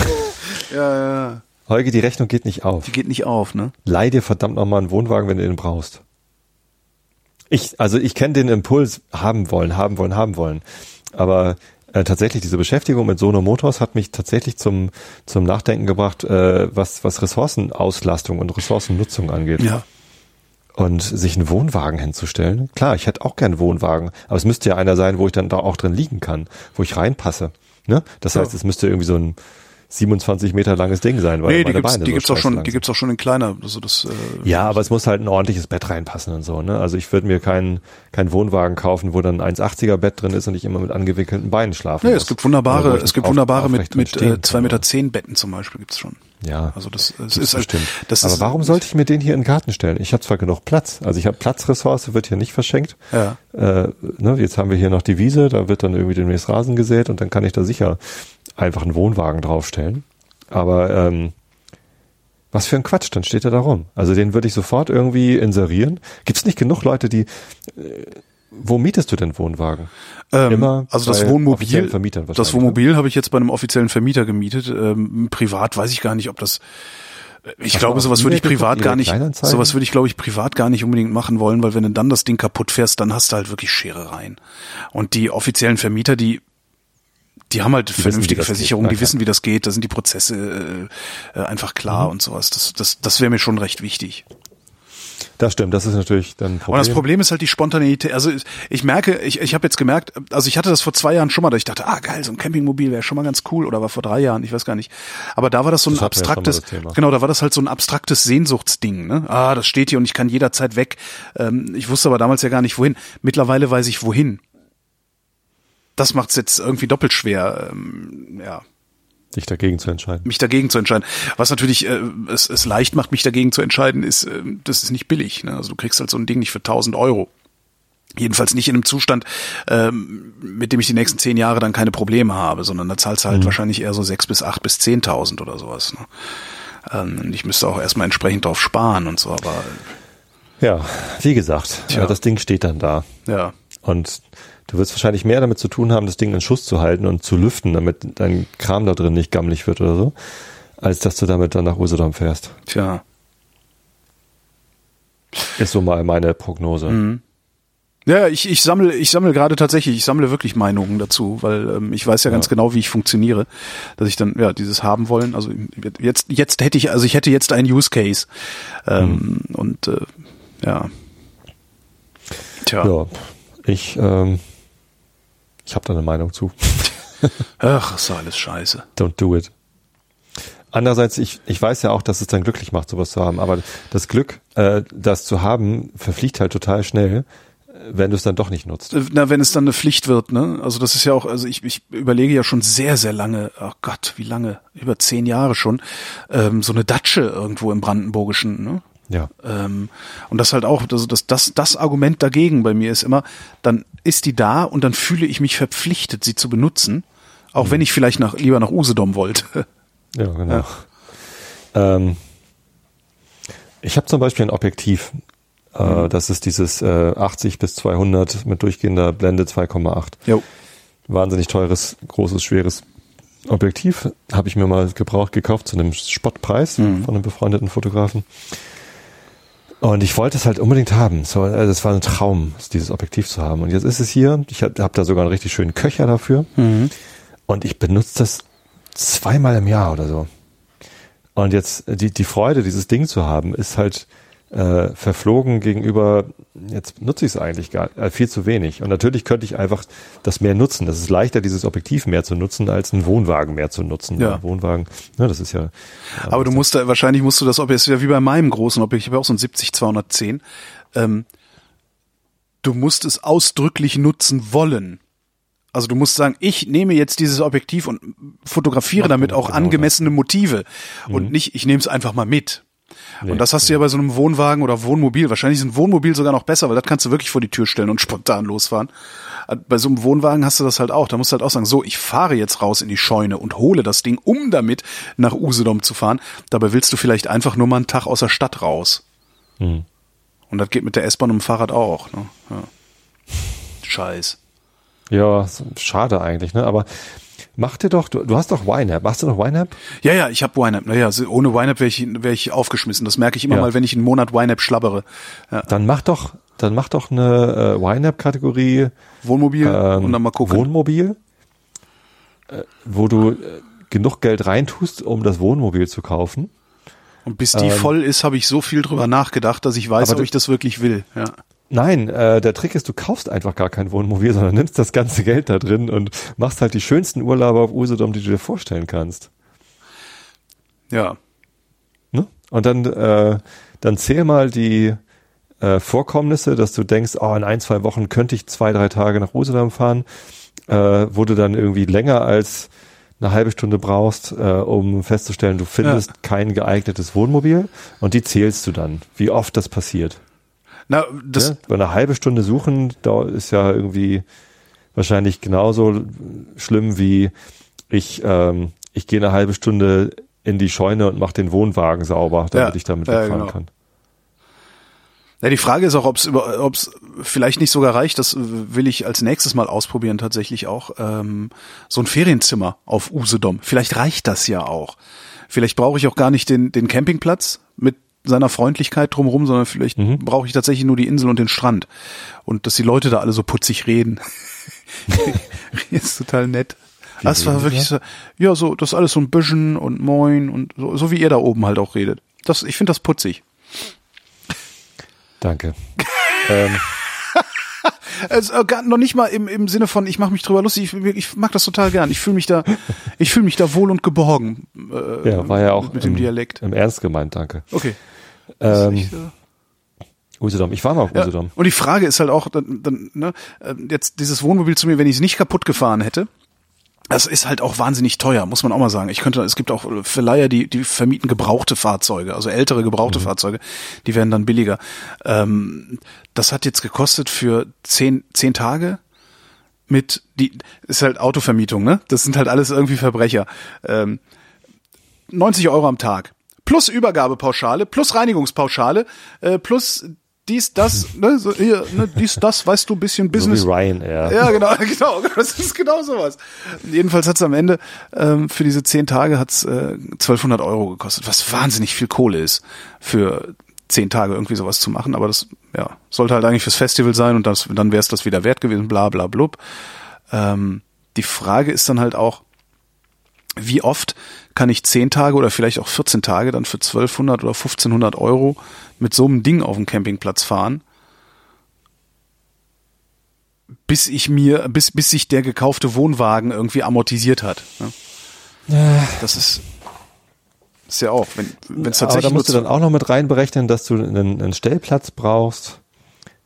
Ja, ja, ja. Holger, die Rechnung geht nicht auf. Die geht nicht auf, ne? Leih dir verdammt nochmal einen Wohnwagen, wenn du den brauchst. Ich, also ich kenne den Impuls haben wollen, haben wollen, haben wollen. Aber äh, tatsächlich diese Beschäftigung mit Sono Motors hat mich tatsächlich zum, zum Nachdenken gebracht, äh, was, was Ressourcenauslastung und Ressourcennutzung angeht. Ja. Und sich einen Wohnwagen hinzustellen. Klar, ich hätte auch gern einen Wohnwagen, aber es müsste ja einer sein, wo ich dann da auch drin liegen kann, wo ich reinpasse. Ne? Das heißt, es müsste irgendwie so ein 27 Meter langes Ding sein, weil Nee, die gibt's, Beine die so gibt's auch schon, lang die gibt's auch schon in kleiner. Also das, äh, Ja, aber es muss halt ein ordentliches Bett reinpassen und so. Ne? Also ich würde mir keinen keinen Wohnwagen kaufen, wo dann ein 1,80er Bett drin ist und ich immer mit angewickelten Beinen schlafen Nee, muss. es gibt wunderbare, es gibt wunderbare mit, mit äh, zwei kann. Meter zehn Betten zum Beispiel gibt's schon. Ja, Also das, das ist halt, bestimmt. das Aber ist, warum sollte ich mir den hier in den Garten stellen? Ich habe zwar genug Platz, also ich habe Platzressource, wird hier nicht verschenkt. Ja. Äh, ne, jetzt haben wir hier noch die Wiese, da wird dann irgendwie demnächst Rasen gesät und dann kann ich da sicher einfach einen Wohnwagen draufstellen. Aber ähm, was für ein Quatsch, dann steht er da rum. Also den würde ich sofort irgendwie inserieren. Gibt es nicht genug Leute, die äh, wo mietest du denn Wohnwagen? Ähm, Immer also das Wohnmobil, Vermietern das ne? Wohnmobil habe ich jetzt bei einem offiziellen Vermieter gemietet. Ähm, privat weiß ich gar nicht, ob das. Ich Hast glaube, sowas würde ich privat gar nicht. Sowas würde ich, glaube ich, privat gar nicht unbedingt machen wollen, weil wenn du dann das Ding kaputt fährst, dann hast du halt wirklich Scherereien. Und die offiziellen Vermieter, die die haben halt wie vernünftige. Versicherungen, Na die wissen, wie das geht, da sind die Prozesse äh, äh, einfach Mhm. klar und sowas. Das, das, das wäre mir schon recht wichtig. Das stimmt, das ist natürlich dann ein Und Problem. das Problem ist halt die Spontaneität. Also ich- merke, ich, ich habe jetzt gemerkt, also ich hatte das vor zwei Jahren schon mal, da ich dachte, ah geil, so ein Campingmobil wäre schon mal ganz cool oder war vor drei Jahren, ich weiß gar nicht. Aber da war das so ein Das abstraktes, genau, da war das halt so ein abstraktes Sehnsuchtsding. Ne? Ah, das steht hier und ich kann jederzeit weg. Ähm, ich wusste aber damals ja gar nicht wohin. Mittlerweile weiß ich wohin. Das macht's jetzt irgendwie doppelt schwer. Ähm, ja dich dagegen zu entscheiden. mich dagegen zu entscheiden. Was natürlich äh, es, es leicht macht, mich dagegen zu entscheiden, ist, äh, das ist nicht billig. Ne? Also du kriegst halt so ein Ding nicht für 1000 Euro. Jedenfalls nicht in einem Zustand, ähm, mit dem ich die nächsten zehn Jahre dann keine Probleme habe, sondern da zahlst du halt wahrscheinlich eher so sechs bis acht bis zehntausend oder sowas. Ne? Ähm, und ich müsste auch erstmal entsprechend drauf sparen und so, aber Ja, wie gesagt, äh, das Ding steht dann da. ja. Und du wirst wahrscheinlich mehr damit zu tun haben, das Ding in Schuss zu halten und zu lüften, damit dein Kram da drin nicht gammelig wird oder so, als dass du damit dann nach Usedom fährst. Tja. Ist so mal meine Prognose. Mhm. Ja, ich, ich sammle, ich sammle gerade tatsächlich, ich sammle wirklich Meinungen dazu, weil ähm, ich weiß ja, ganz genau, wie ich funktioniere, dass ich dann ja dieses haben wollen. Also jetzt, jetzt hätte ich, also ich hätte jetzt einen Use Case ähm, und äh, ja, tja, Ja, ich, ähm, ich habe da eine Meinung zu. ach, ist alles scheiße. Don't do it. Andererseits, ich, ich weiß ja auch, dass es dann glücklich macht, sowas zu haben, aber das Glück, äh, das zu haben, verfliegt halt total schnell, äh, wenn du es dann doch nicht nutzt. Äh, Na, wenn es dann eine Pflicht wird, ne? Also das ist ja auch, also ich, ich überlege ja schon sehr, sehr lange, ach Gott, wie lange, über zehn Jahre schon, ähm, so eine Datsche irgendwo im Brandenburgischen, ne? Ja. Ähm, und das halt auch, also das, das, das Argument dagegen bei mir ist immer, dann ist die da und dann fühle ich mich verpflichtet, sie zu benutzen, auch wenn ich vielleicht nach, lieber nach Usedom wollte. Ja, genau. Ähm, ich habe zum Beispiel ein Objektiv. Äh, Das ist dieses äh, 80 bis 200 mit durchgehender Blende 2,8. Jo. Wahnsinnig teures, großes, schweres Objektiv. Habe ich mir mal gebraucht gekauft zu einem Spottpreis von einem befreundeten Fotografen. Und ich wollte es halt unbedingt haben. So, also es war ein Traum, dieses Objektiv zu haben. Und jetzt ist es hier. Ich habe hab da sogar einen richtig schönen Köcher dafür. Und ich benutze das zweimal im Jahr oder so. Und jetzt äh, die, die Freude, dieses Ding zu haben, ist halt äh, verflogen gegenüber, jetzt nutze ich es eigentlich gar äh, viel zu wenig. Und natürlich könnte ich einfach das mehr nutzen. Das ist leichter, dieses Objektiv mehr zu nutzen, als einen Wohnwagen mehr zu nutzen. Ja. Ein Wohnwagen, ne, das ist ja. Aber du musst da, wahrscheinlich musst du das Objektiv, ja wie bei meinem großen Objektiv, ich habe auch so ein 70-210, ähm, du musst es ausdrücklich nutzen wollen. Also du musst sagen, ich nehme jetzt dieses Objektiv und fotografiere damit genau auch das. angemessene Motive und nicht, ich nehme es einfach mal mit. Nee, und das hast du ja bei so einem Wohnwagen oder Wohnmobil. Wahrscheinlich ist ein Wohnmobil sogar noch besser, weil das kannst du wirklich vor die Tür stellen und spontan losfahren. Äh, Bei so einem Wohnwagen hast du das halt auch. Da musst du halt auch sagen, so, ich fahre jetzt raus in die Scheune und hole das Ding, um damit nach Usedom zu fahren. Dabei willst du vielleicht einfach nur mal einen Tag aus der Stadt raus. Hm. Und das geht mit der S-Bahn und dem Fahrrad auch. Ne? Ja. Scheiß. Ja, schade eigentlich, ne? Aber mach dir doch, du, du hast doch YNAB. Machst du noch YNAB? Ja, ja, ich habe YNAB. Naja, ohne YNAB wäre ich, wär ich aufgeschmissen. Das merke ich immer Ja. mal, wenn ich einen Monat YNAB schlabbere. Ja. Dann mach doch, dann mach doch eine äh, YNAB-Kategorie Wohnmobil ähm, und dann mal gucken. Wohnmobil, äh, wo du äh, genug Geld reintust, um das Wohnmobil zu kaufen. und bis die ähm, voll ist, habe ich so viel drüber nachgedacht, dass ich weiß, ob du- ich das wirklich will. Ja. Nein, äh, der Trick ist, du kaufst einfach gar kein Wohnmobil, sondern nimmst das ganze Geld da drin und machst halt die schönsten Urlaube auf Usedom, die du dir vorstellen kannst. Ja. Ne? Und dann, äh, dann zähl mal die äh, Vorkommnisse, dass du denkst, oh, in ein, zwei Wochen könnte ich zwei, drei Tage nach Usedom fahren, äh, wo du dann irgendwie länger als eine halbe Stunde brauchst, äh, um festzustellen, du findest Ja. kein geeignetes Wohnmobil und die zählst du dann, wie oft das passiert. Na, das, ne? Bei einer halbe Stunde suchen, da ist ja irgendwie wahrscheinlich genauso schlimm wie ich, ähm, ich gehe eine halbe Stunde in die Scheune und mache den Wohnwagen sauber, damit Ja, ich damit ja, wegfahren genau. kann. Ja, die Frage ist auch, ob es ob es vielleicht nicht sogar reicht. Das will ich als nächstes mal ausprobieren tatsächlich auch. Ähm, so ein Ferienzimmer auf Usedom. Vielleicht reicht das ja auch. Vielleicht brauche ich auch gar nicht den den Campingplatz mit seiner Freundlichkeit drumherum, sondern vielleicht Mhm. brauche ich tatsächlich nur die Insel und den Strand und dass die Leute da alle so putzig reden. ist total nett. Das reden war wirklich so, ja, so, das ist alles so ein bisschen und moin und so, so wie ihr da oben halt auch redet. Das, ich finde das putzig. Danke. ähm, Also, äh, gar, noch nicht mal im, im Sinne von, ich mache mich drüber lustig, ich, ich mag das total gern. Ich fühle mich da, ich fühle mich da wohl und geborgen. Äh, ja, war ja auch mit dem im, Dialekt. im Ernst gemeint, danke. Okay. Ähm, äh, Usedom, ich war mal auf ja. Usedom. Und die Frage ist halt auch, dann, dann, ne, äh, jetzt dieses Wohnmobil zu mir, wenn ich es nicht kaputt gefahren hätte, das ist halt auch wahnsinnig teuer, muss man auch mal sagen. Ich könnte, es gibt auch Verleiher, die, die vermieten gebrauchte Fahrzeuge, also ältere gebrauchte Fahrzeuge, die werden dann billiger. Ähm, das hat jetzt gekostet für zehn, zehn Tage mit, die, ist halt Autovermietung, ne? Das sind halt alles irgendwie Verbrecher. Ähm, 90 Euro am Tag. Plus Übergabepauschale, plus Reinigungspauschale, äh, plus dies, das, ne, so, hier, ne, dies, das, weißt du, bisschen Business. So wie Ryan, ja. Ja, genau, genau, das ist genau sowas. Jedenfalls hat's am Ende ähm, für diese zehn Tage hat's äh, 1200 Euro gekostet, was wahnsinnig viel Kohle ist für zehn Tage irgendwie sowas zu machen, aber das ja, sollte halt eigentlich fürs Festival sein und das, dann wäre es das wieder wert gewesen, bla bla blub. Ähm, die Frage ist dann halt auch, wie oft kann ich zehn Tage oder vielleicht auch 14 Tage dann für 1200 oder 1500 Euro mit so einem Ding auf dem Campingplatz fahren, bis ich mir, bis, bis sich der gekaufte Wohnwagen irgendwie amortisiert hat. Ne? Das ist, ist ja auch, wenn wenn es tatsächlich Aber da musst du dann auch noch mit reinberechnen, dass du einen, einen Stellplatz brauchst,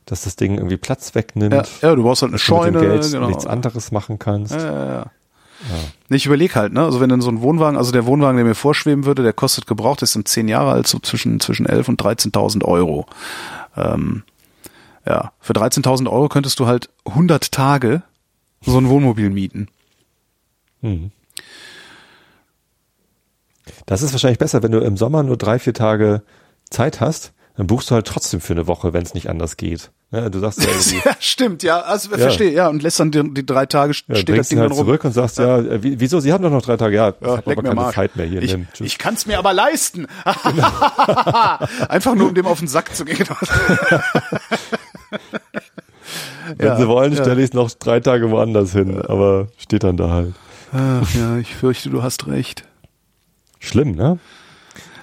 dass das Ding irgendwie Platz wegnimmt. ja, ja, du brauchst halt eine dass du mit Scheune, dem Geld genau. nichts anderes machen kannst. Ja, ja, ja. Nee, Ich überlege halt, ne? Also wenn dann so ein Wohnwagen, also der Wohnwagen, der mir vorschweben würde, der kostet gebraucht, ist in zehn Jahre alt, so zwischen, zwischen 11 und 13.000 Euro. Ähm, ja, für 13.000 Euro könntest du halt 100 Tage so ein Wohnmobil mieten. Mhm. Das ist wahrscheinlich besser, wenn du im Sommer nur drei, vier Tage Zeit hast, dann buchst du halt trotzdem für eine Woche, wenn es nicht anders geht. Ja, du sagst ja irgendwie, Ja, stimmt, ja, also verstehe, ja, und lässt dann die, die drei Tage ja, steht das Ding ihn dann halt rum. zurück und sagst, ja, äh, wie- wieso, sie haben doch noch drei Tage, ja, ich Ja, hab aber keine. Zeit mehr hier. Ich, nimm, ich kann es mir aber leisten. Einfach nur, um dem auf den Sack zu gehen. Wenn ja, sie wollen, ja. stelle ich es noch drei Tage woanders hin, aber steht dann da halt. Ach, ja, ich fürchte, du hast recht. Schlimm, ne?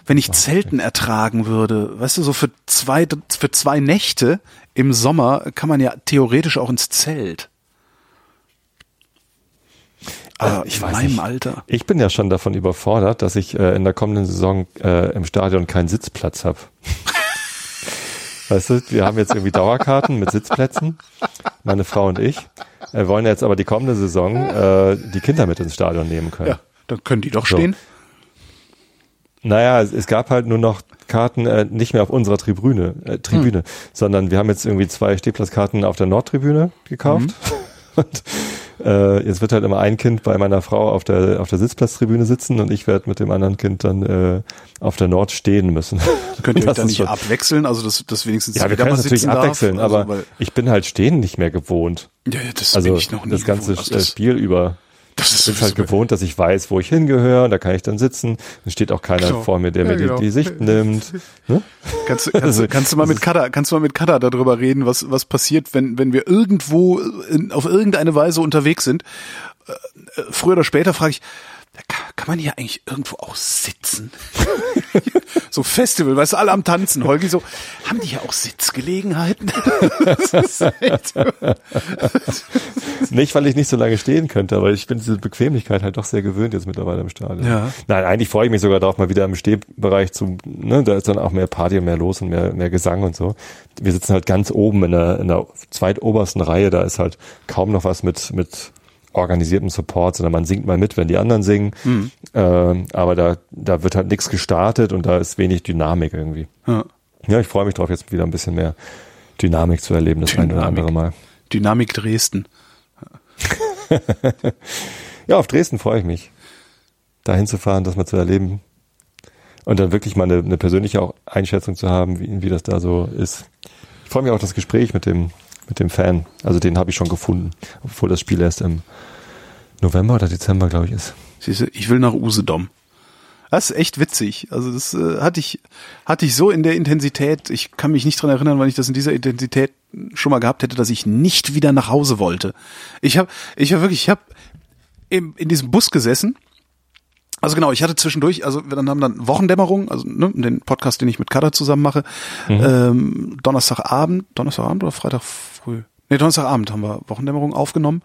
Wenn ich Zelten ertragen würde, weißt du, so für zwei, für zwei Nächte im Sommer kann man ja theoretisch auch ins Zelt. Aber ich in weiß meinem nicht. Alter. Ich bin ja schon davon überfordert, dass ich äh, in der kommenden Saison äh, im Stadion keinen Sitzplatz habe. Weißt du, wir haben jetzt irgendwie Dauerkarten mit Sitzplätzen, meine Frau und ich. Wir wollen jetzt aber die kommende Saison äh, die Kinder mit ins Stadion nehmen können. Ja, dann können die doch So. stehen. Naja, es, es gab halt nur noch Karten äh, nicht mehr auf unserer Tribüne, äh, Tribüne, sondern wir haben jetzt irgendwie zwei Stehplatzkarten auf der Nordtribüne gekauft. Und äh, jetzt wird halt immer ein Kind bei meiner Frau auf der auf der Sitzplatztribüne sitzen und ich werde mit dem anderen Kind dann äh, auf der Nord stehen müssen. Könnt ihr euch Das da nicht schon- abwechseln? Also, dass, dass wenigstens Ja, wir können es natürlich sitzen darf? abwechseln, Also, aber weil- ich bin halt stehen nicht mehr gewohnt. ja, ja, das Also bin ich noch nie das ganze gewohnt. Also das, Spiel über. Das ist Ich bin halt gewohnt, dass ich weiß, wo ich hingehöre, da kann ich dann sitzen. Dann steht auch keiner Genau. vor mir, der Ja, mir die, genau. die Sicht nimmt. Ne? Kannst, du- kannst, du- kannst du mal mit Kada, kannst du mal mit Kada darüber reden, was, was passiert, wenn, wenn wir irgendwo in, auf irgendeine Weise unterwegs sind? Äh, äh, Früher oder später frage ich, kann, kann man hier eigentlich irgendwo auch sitzen? so Festival, weißt du, alle am Tanzen. Holgi so, haben die hier auch Sitzgelegenheiten? echt, Nicht, weil ich nicht so lange stehen könnte, aber ich bin diese Bequemlichkeit halt doch sehr gewöhnt jetzt mittlerweile im Stadion. Ja. Nein, eigentlich freue ich mich sogar darauf, mal wieder im Stehbereich zu, ne, da ist dann auch mehr Party und mehr los und mehr, mehr Gesang und so. Wir sitzen halt ganz oben in der, in der zweitobersten Reihe, da ist halt kaum noch was mit, mit organisiertem Support, sondern man singt mal mit, wenn die anderen singen. Mhm. Ähm, aber da, da wird halt nichts gestartet und da ist wenig Dynamik irgendwie. ja. Ja, ich freue mich drauf, jetzt wieder ein bisschen mehr Dynamik zu erleben, das ein oder andere Mal. Dynamik Dresden. Ja, auf Dresden freue ich mich. Da hinzufahren, das mal zu erleben. Und dann wirklich mal eine, eine persönliche auch Einschätzung zu haben, wie, wie das da so ist. Ich freue mich auch auf das Gespräch mit dem, mit dem Fan. Also den habe ich schon gefunden, obwohl das Spiel erst im November oder Dezember, glaube ich, ist. Siehst du, ich will nach Usedom. Das ist echt witzig. Also das äh, hatte ich hatte ich so in der Intensität. Ich kann mich nicht dran erinnern, wann ich das in dieser Intensität schon mal gehabt hätte, dass ich nicht wieder nach Hause wollte. Ich habe ich habe wirklich ich habe in, in diesem Bus gesessen. Also genau, ich hatte zwischendurch, also wir dann haben dann Wochendämmerung, also ne, den Podcast, den ich mit Kader zusammen mache, ähm, Donnerstagabend, Donnerstagabend oder Freitag früh? Nee, Donnerstagabend haben wir Wochendämmerung aufgenommen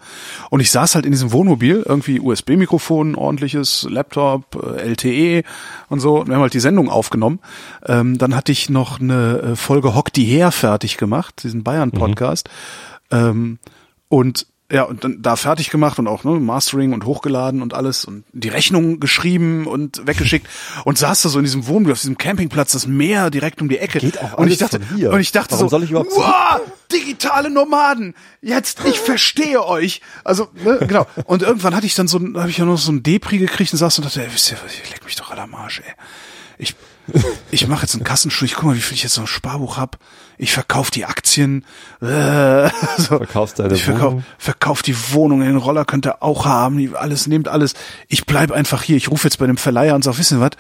und ich saß halt in diesem Wohnmobil, irgendwie USB-Mikrofon, ordentliches Laptop, äh, LTE und so. Und wir haben halt die Sendung aufgenommen. Ähm, dann hatte ich noch eine äh, Folge Hock die her fertig gemacht, diesen Bayern-Podcast. Ähm, und ja, und dann da fertig gemacht und auch ne, Mastering und hochgeladen und alles und die Rechnung geschrieben und weggeschickt und saß da so in diesem Wohnmobil auf diesem Campingplatz, das Meer direkt um die Ecke. Geht auch und ich dachte, und ich dachte Warum so, soll ich überhaupt wow, digitale Nomaden. Jetzt, ich verstehe euch. Also, ne, genau. Und irgendwann hatte ich dann so, habe ich ja noch so ein Depri gekriegt und saß und dachte, ey, wisst ihr, was, ich leck mich doch alle am Arsch, ey. Ich, ich mache jetzt einen Kassenschluss, ich guck mal, wie viel ich jetzt noch Sparbuch hab. Ich verkaufe die Aktien. Äh, so. Verkaufst deine ich verkauf, Wohnung. verkauf die Wohnung, den Roller könnt ihr auch haben, alles, nehmt alles. Ich bleib einfach hier. Ich rufe jetzt bei dem Verleiher und sag, wissen was?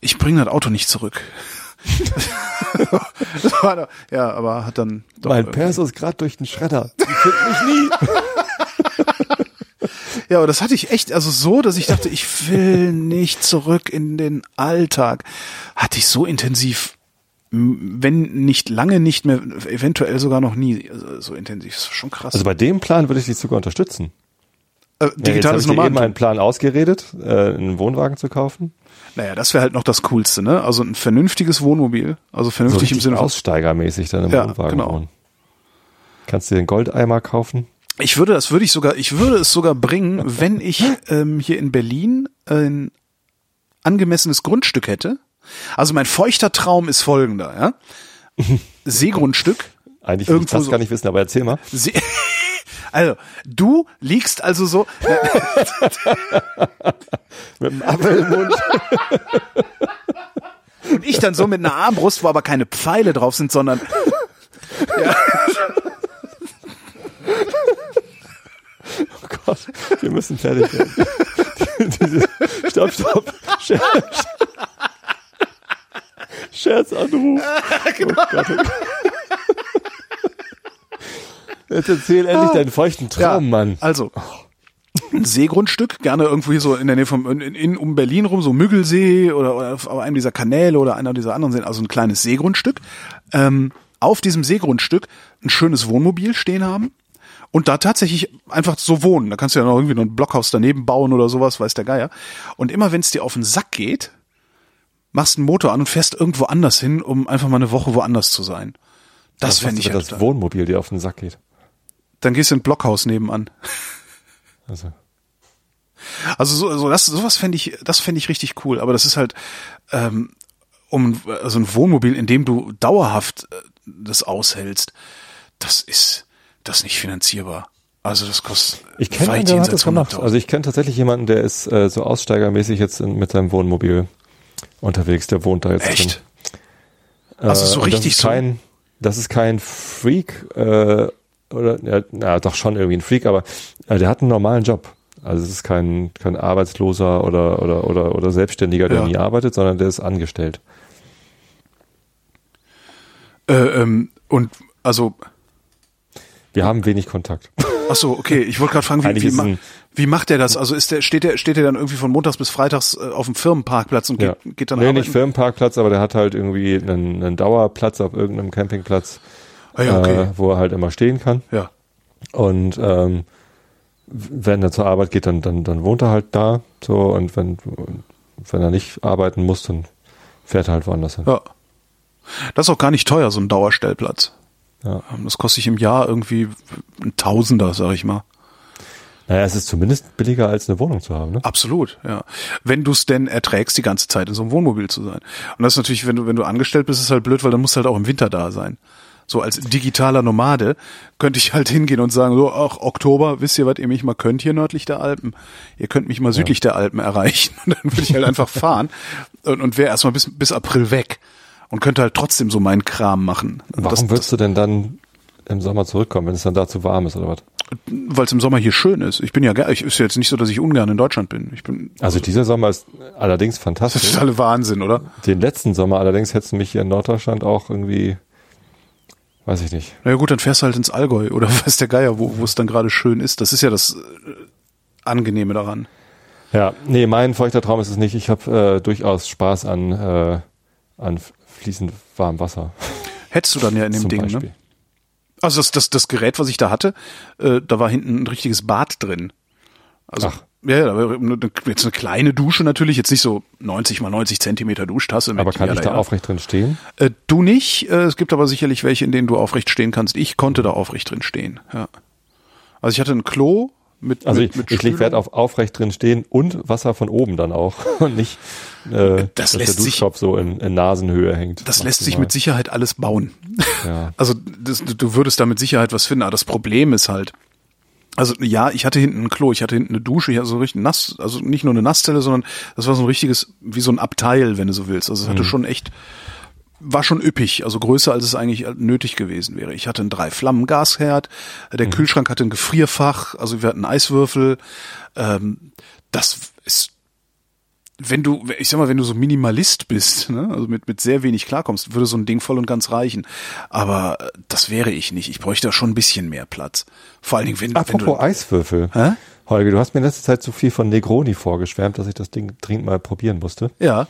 Ich bringe das Auto nicht zurück. das war doch, ja, aber hat dann doch Mein irgendwie- Perso ist gerade durch den Schredder. Die finden mich nie. Ja, aber das hatte ich echt, also so, dass ich dachte, ich will nicht zurück in den Alltag. Hatte ich so intensiv, wenn nicht lange nicht mehr, eventuell sogar noch nie also so intensiv. Das ist schon krass. Also bei dem Plan würde ich dich sogar unterstützen. äh, Ja, jetzt digitales habe ich dir eben einen Plan ausgeredet, äh, einen Wohnwagen zu kaufen. Naja, das wäre halt noch das Coolste, ne? Also ein vernünftiges Wohnmobil. Also So vernünftig im richtig Sinne aussteigermäßig dann im Ja, Wohnwagen genau. wohnen. Kannst dir den Goldeimer kaufen? Ich würde, das würde ich sogar, ich würde es sogar bringen, wenn ich ähm, hier in Berlin ein angemessenes Grundstück hätte. Also mein feuchter Traum ist folgender, ja. Seegrundstück. Eigentlich will ich das so- gar nicht wissen, aber erzähl mal. See also, du liegst also so, Mit dem Apfel im Mund. und ich dann so mit einer Armbrust, wo aber keine Pfeile drauf sind, sondern Oh Gott, wir müssen fertig werden. Stopp, stopp. Scherz. Scherzanruf. Oh Gott, oh Gott. Jetzt erzähl endlich deinen feuchten Traum, Mann. Also, ein Seegrundstück, gerne irgendwo hier so in der Nähe vom, in, in, um Berlin rum, so Müggelsee oder, oder auf einem dieser Kanäle oder einer dieser anderen Seen, also ein kleines Seegrundstück. Ähm, auf diesem Seegrundstück ein schönes Wohnmobil stehen haben und da tatsächlich einfach so wohnen. Da kannst du ja noch irgendwie noch ein Blockhaus daneben bauen oder sowas, weiß der Geier. Und immer wenn es dir auf den Sack geht, machst einen Motor an und fährst irgendwo anders hin, um einfach mal eine Woche woanders zu sein. Das Was fände ich du, ja wenn das Wohnmobil dir auf den Sack geht. Dann gehst du in ein Blockhaus nebenan. Also, Also so, so das sowas fände ich, das fände ich richtig cool. Aber das ist halt ähm, um also ein Wohnmobil, in dem du dauerhaft äh, das aushältst. Das ist das nicht finanzierbar. Also das kostet ich kenne weit jenseits das gemacht. 100.000. Also ich kenne tatsächlich jemanden, der ist äh, so aussteigermäßig jetzt in, mit seinem Wohnmobil unterwegs. Der wohnt da jetzt Echt? drin. Also so und richtig das ist so? kein, das ist kein Freak äh, oder ja, na, doch schon irgendwie ein Freak, aber äh, der hat einen normalen Job. Also es ist kein kein Arbeitsloser oder oder oder oder Selbstständiger, der Ja. nie arbeitet, sondern der ist angestellt. Äh, ähm, und also Wir haben wenig Kontakt. ach so, okay, ich wollte gerade fragen, wie, wie, ma wie macht der das? Also ist der steht der steht der dann irgendwie von montags bis freitags äh, auf dem Firmenparkplatz und geht, Ja. geht dann nee, arbeiten? nicht Firmenparkplatz, aber der hat halt irgendwie einen, einen Dauerplatz auf irgendeinem Campingplatz, Ah, ja, okay. äh, wo er halt immer stehen kann. ja. Und ähm, wenn er zur Arbeit geht, dann, dann, dann wohnt er halt da. So und wenn, wenn er nicht arbeiten muss, dann fährt er halt woanders hin. Ja. Das ist auch gar nicht teuer, so ein Dauerstellplatz. Ja. Ähm, Das kostet sich im Jahr irgendwie ein Tausender, sag ich mal. Naja, es ist zumindest billiger als eine Wohnung zu haben, ne? Absolut, ja. Wenn du es denn erträgst, die ganze Zeit in so einem Wohnmobil zu sein. Und das ist natürlich, wenn du, wenn du angestellt bist, ist halt blöd, weil dann musst du halt auch im Winter da sein. So als digitaler Nomade könnte ich halt hingehen und sagen, so, ach, Oktober, wisst ihr, was ihr mich mal könnt hier nördlich der Alpen? Ihr könnt mich mal südlich der Alpen erreichen. Und dann würde ich halt einfach fahren und, und wäre erstmal bis, bis April weg. Und könnte halt trotzdem so meinen Kram machen. Und Warum das, würdest du denn dann im Sommer zurückkommen, wenn es dann da zu warm ist oder was? weil es im Sommer hier schön ist. Ich bin ja, ich ist ja jetzt nicht so, dass ich ungern in Deutschland bin. Ich bin, Also dieser Sommer ist allerdings das ist fantastisch. totaler Wahnsinn, oder? Den letzten Sommer allerdings hättest du mich hier in Norddeutschland auch irgendwie, weiß ich nicht. Na ja gut, dann fährst du halt ins Allgäu oder weiß der Geier, wo wo es dann gerade schön ist. Das ist ja das äh, Angenehme daran. Ja, nee, mein feuchter Traum ist es nicht. Ich habe äh, durchaus Spaß an, äh, an fließend warmem Wasser. Hättest du dann ja in dem zum Ding, Beispiel. ne? Also das, das, das Gerät, was ich da hatte, äh, da war hinten ein richtiges Bad drin. Also, Ach. Ja, ja, jetzt eine kleine Dusche natürlich, jetzt nicht so 90 mal 90 Zentimeter Duschtasse. Aber kann ich da aufrecht drin stehen? Äh, du nicht. Äh, es gibt aber sicherlich welche, in denen du aufrecht stehen kannst. Ich konnte da aufrecht drin stehen. Ja. Also ich hatte ein Klo mit Also mit, ich, mit ich lege. Wert auf aufrecht drin stehen und Wasser von oben dann auch und nicht, äh, Das dass lässt der sich- Duschkopf so in, in Nasenhöhe hängt. Das lässt sich mit Sicherheit alles bauen. Ja. Also das, du würdest da mit Sicherheit was finden, aber das Problem ist halt, also ja, ich hatte hinten ein Klo, ich hatte hinten eine Dusche, ich hatte so richtig nass, also nicht nur eine Nasszelle, sondern das war so ein richtiges, wie so ein Abteil, wenn du so willst. Also es hatte Mhm. schon echt, war schon üppig, also größer als es eigentlich nötig gewesen wäre. Ich hatte einen drei Flammen Gasherd, Mhm. der Kühlschrank hatte ein Gefrierfach, also wir hatten Eiswürfel. Ähm, das ist wenn du, ich sag mal, wenn du so Minimalist bist, ne, also mit, mit sehr wenig klarkommst, würde so ein Ding voll und ganz reichen. Aber äh, das wäre ich nicht. Ich bräuchte da schon ein bisschen mehr Platz. Vor allen Dingen, wenn, wenn Apropos du. Eiswürfel. Hä? Holger, du hast mir in letzter Zeit so viel von Negroni vorgeschwärmt, dass ich das Ding dringend mal probieren musste. Ja,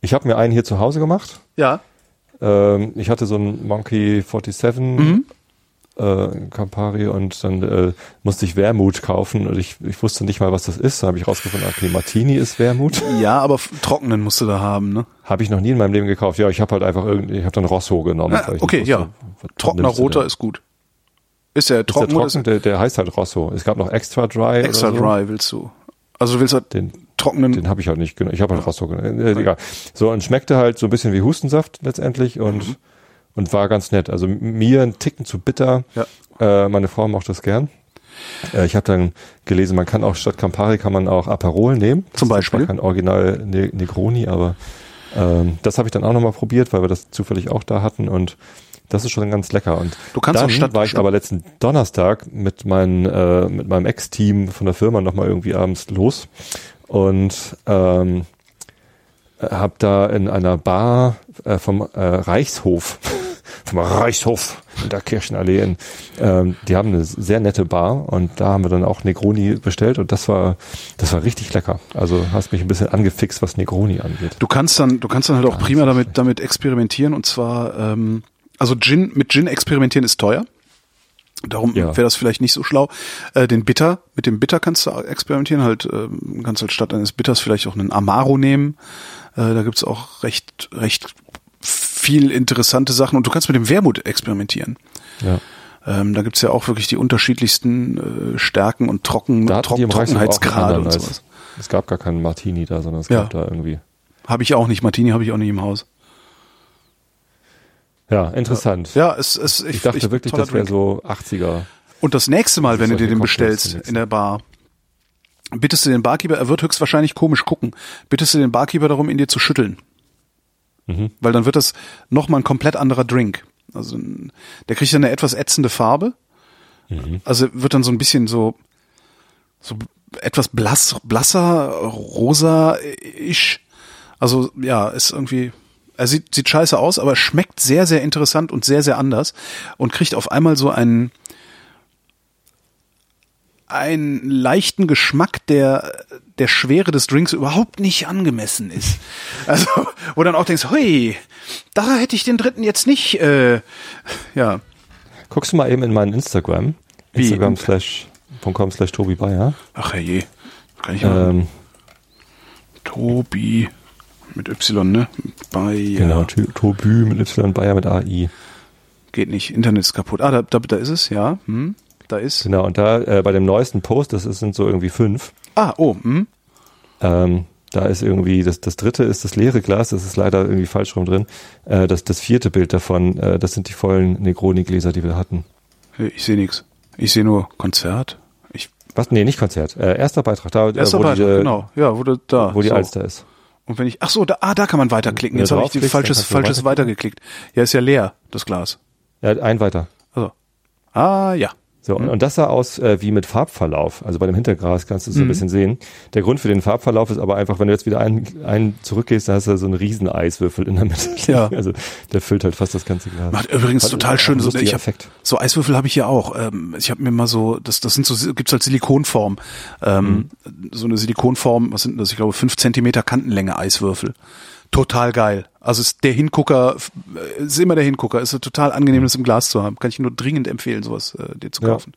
Ich habe mir einen hier zu Hause gemacht. ja. Ähm, ich hatte so einen Monkey 47 Mhm. Äh, Campari und dann äh, musste ich Wermut kaufen und ich, ich wusste nicht mal, was das ist. Da habe ich rausgefunden, okay, Martini ist Wermut. Ja, aber trockenen musst du da haben, ne? Habe ich noch nie in meinem Leben gekauft. Ja, ich habe halt einfach irgendwie, ich habe dann Rosso genommen. Ah, okay, ja. wusste, was Trockener roter ist gut. Ist der Ist der trocken trocken? Der, der heißt halt Rosso. Es gab noch Extra Dry. extra so. dry willst du? Also du willst halt Den, trockenen. den habe ich halt nicht genommen. Ich habe halt Rosso genommen. Äh, egal. So, und schmeckte halt so ein bisschen wie Hustensaft letztendlich und, Mhm. Und war ganz nett. Also mir ein Ticken zu bitter. Ja. Äh, meine Frau mochte das gern. Äh, ich habe dann gelesen, man kann auch statt Campari kann man auch Aperol nehmen. Das Zum ist Beispiel? zwar kein Original ne Negroni, aber ähm, das habe ich dann auch nochmal probiert, weil wir das zufällig auch da hatten und das ist schon ganz lecker. Und Du kannst dann auch statt- war ich aber letzten Donnerstag mit, meinen, äh, mit meinem Ex-Team von der Firma nochmal irgendwie abends los und ähm, habe da in einer Bar äh, vom äh, Reichshof, vom Reichshof in der Kirchenallee, in, ähm, die haben eine sehr nette Bar und da haben wir dann auch Negroni bestellt und das war, das war richtig lecker. Also hast mich ein bisschen angefixt, was Negroni angeht. Du kannst dann, du kannst dann halt auch prima damit, damit experimentieren und zwar, ähm, also Gin, mit Gin experimentieren ist teuer. Darum Ja. wäre das vielleicht nicht so schlau. Äh, den Bitter, mit dem Bitter kannst du experimentieren, halt, ähm, kannst halt statt eines Bitters vielleicht auch einen Amaro nehmen. Äh, da gibt's auch recht, recht viel interessante Sachen und du kannst mit dem Wermut experimentieren. Ja. Ähm, da gibt's ja auch wirklich die unterschiedlichsten äh, Stärken und Trocken, Da hatten die Trock, im Reichshof auch einen Trockenheitsgrade und sowas. Es gab gar keinen Martini da, sondern es Ja. gab da irgendwie. Habe ich auch nicht. Martini habe ich auch nicht im Haus. Ja, interessant. Ja, es, es, ich, Ich dachte ich, wirklich, das wäre so 80er. Und das nächste Mal, wenn du dir den bestellst in der Bar, bittest du den Barkeeper, er wird höchstwahrscheinlich komisch gucken, bittest du den Barkeeper darum, ihn dir zu schütteln. Mhm. Weil dann wird das nochmal ein komplett anderer Drink. Also der kriegt dann eine etwas ätzende Farbe. Mhm. Also wird dann so ein bisschen so, so etwas blass, blasser, rosa-isch. Also ja, ist irgendwie, er sieht, sieht scheiße aus, aber schmeckt sehr, sehr interessant und sehr, sehr anders und kriegt auf einmal so einen, einen leichten Geschmack, der der Schwere des Drinks überhaupt nicht angemessen ist. Also, wo dann auch denkst, hui, da hätte ich den dritten jetzt nicht, äh, ja, Guckst du mal eben in meinen Instagram. Wie? Instagram slash, .com slash Tobi Bayer. ach herrje, kann ich ja, Ähm, Tobi mit Y, ne? Bei, Genau, Tobü mit Y, Bayer mit AI. geht nicht, Internet ist kaputt. Ah, da, da, da ist es, ja, hm, da ist, Genau, und da äh, bei dem neuesten Post, das ist, sind so irgendwie fünf, ah, oh, hm, ähm, da ist irgendwie, das, das dritte ist das leere Glas, das ist leider irgendwie falsch rum drin. Äh, das, das vierte Bild davon, äh, das sind die vollen Negroni-Gläser, die wir hatten. ich sehe nichts. Ich sehe nur Konzert. Ich, Was? Nee, nicht Konzert. Äh, erster Beitrag, da, äh, erster wo, Beitrag, die, äh, genau, ja, wo du, da, wo die so. Alster ist. Und wenn ich, ach so, da, ah, da kann man weiterklicken. Jetzt habe ich die falsches, falsches weitergeklickt. Ja, ist ja leer, das Glas. Ja, ein weiter. Also. Ah, ja. So, und, und das sah aus äh, wie mit Farbverlauf. Also bei dem Hintergras kannst du es so Mhm. ein bisschen sehen. Der Grund für den Farbverlauf ist aber einfach, wenn du jetzt wieder einen, einen zurückgehst, dann hast du so einen riesen Eiswürfel in der Mitte. Ja. Also der füllt halt fast das ganze Glas. Macht übrigens Fand total schön. So, ich hab, Effekt. so Eiswürfel habe ich hier auch. Ähm, ich habe mir mal so, das, das sind so, gibt's als Silikonform. Ähm, So eine Silikonform, was sind denn das? Ich glaube, fünf Zentimeter Kantenlänge Eiswürfel. Total geil. Also ist der Hingucker, äh, ist immer der Hingucker. Ist total angenehm, das im Glas zu haben. Kann ich nur dringend empfehlen, sowas äh, dir zu Ja. kaufen.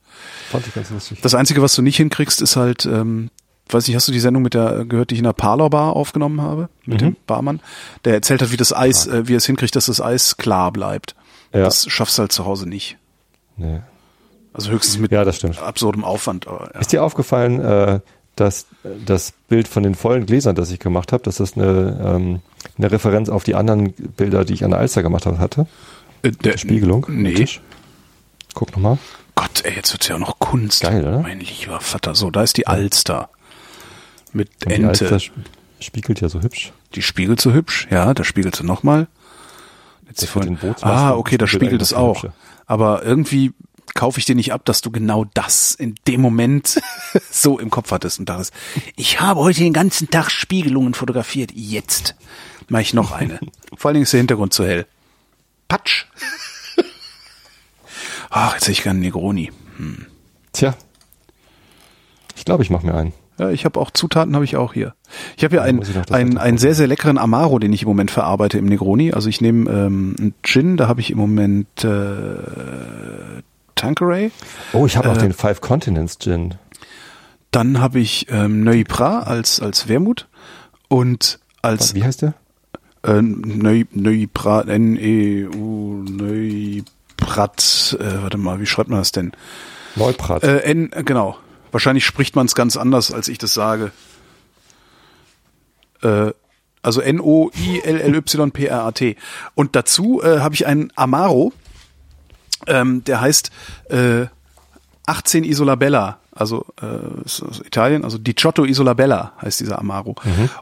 Fand ich ganz lustig. Das Einzige, was du nicht hinkriegst, ist halt, ähm, weiß nicht, hast du die Sendung mit der gehört, die ich in der Parlor Bar aufgenommen habe? Mit Mhm. dem Barmann? Der erzählt hat, wie das Eis, äh, wie er es hinkriegt, dass das Eis klar bleibt. Ja. Das schaffst du halt zu Hause nicht. Nee. Also höchstens mit Ja, absurdem Aufwand. Aber, ja. Ist dir aufgefallen, äh, dass das Bild von den vollen Gläsern, das ich gemacht habe, dass das eine, ähm, eine Referenz auf die anderen Bilder, die ich an der Alster gemacht habe, hatte? Äh, der, Spiegelung? Nee. Guck nochmal. Gott, ey, jetzt wird's ja auch noch Kunst. Geil, oder? Mein lieber Vater. So, da ist die Alster. Mit Und die Ente. Alster sp- spiegelt ja so hübsch. Die spiegelt so hübsch. Ja, da spiegelt sie nochmal. Jetzt Das vorhin- ah, okay, da spiegelt es auch. Aber irgendwie kaufe ich dir nicht ab, dass du genau das in dem Moment so im Kopf hattest und dachtest, ich habe heute den ganzen Tag Spiegelungen fotografiert. Jetzt mache ich noch eine. Vor allen Dingen ist der Hintergrund zu hell. Patsch. Ach, jetzt sehe ich keinen Negroni. Tja. Ich glaube, ich mache mir einen. Ja, ich habe auch Zutaten, habe ich auch hier. Ich habe hier einen, einen, einen sehr, sehr leckeren Amaro, den ich im Moment verarbeite im Negroni. Also ich nehme ähm, einen Gin, da habe ich im Moment äh, Tanqueray. Oh, ich habe auch Äh, den Five Continents Gin. Dann habe ich ähm, Neupra als, als Wermut und als Wie heißt der? äh, Neu, Neupra, N-E-U, Neuprat, äh, warte mal, wie schreibt man das denn? Neuprat. Äh, N, äh, genau. Wahrscheinlich spricht man es ganz anders, als ich das sage. Äh, also N-O-I-L-L-Y-P-R-A-T. Und dazu äh, habe ich einen Amaro, ähm, der heißt äh, 18 Isolabella. Also äh, Italien, also Di Giotto Isolabella heißt dieser Amaro.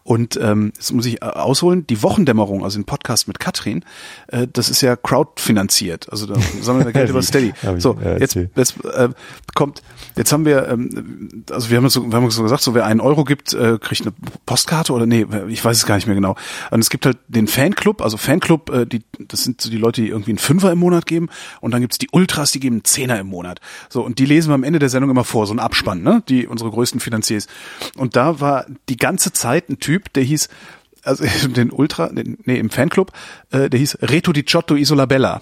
Und ähm, jetzt muss ich äh, ausholen, die Wochendämmerung, also den Podcast mit Katrin, äh, das ist ja crowdfinanziert. Also da sammeln wir Geld über Steady. So, jetzt, jetzt äh, kommt, jetzt haben wir, ähm, also wir haben uns so, wir haben so gesagt, so wer einen Euro gibt, äh, kriegt eine Postkarte oder nee, ich weiß es gar nicht mehr genau. Und es gibt halt den Fanclub, also Fanclub, äh, die, das sind so die Leute, die irgendwie einen Fünfer im Monat geben und dann gibt's die Ultras, die geben einen Zehner im Monat. So, und die lesen wir am Ende der Sendung immer vor, so ein Abspann, ne? Die unsere größten Finanziers. Und da war die ganze Zeit ein Typ, der hieß, also den Ultra, den, nee, im Fanclub, äh, der hieß Reto di Giotto Isolabella.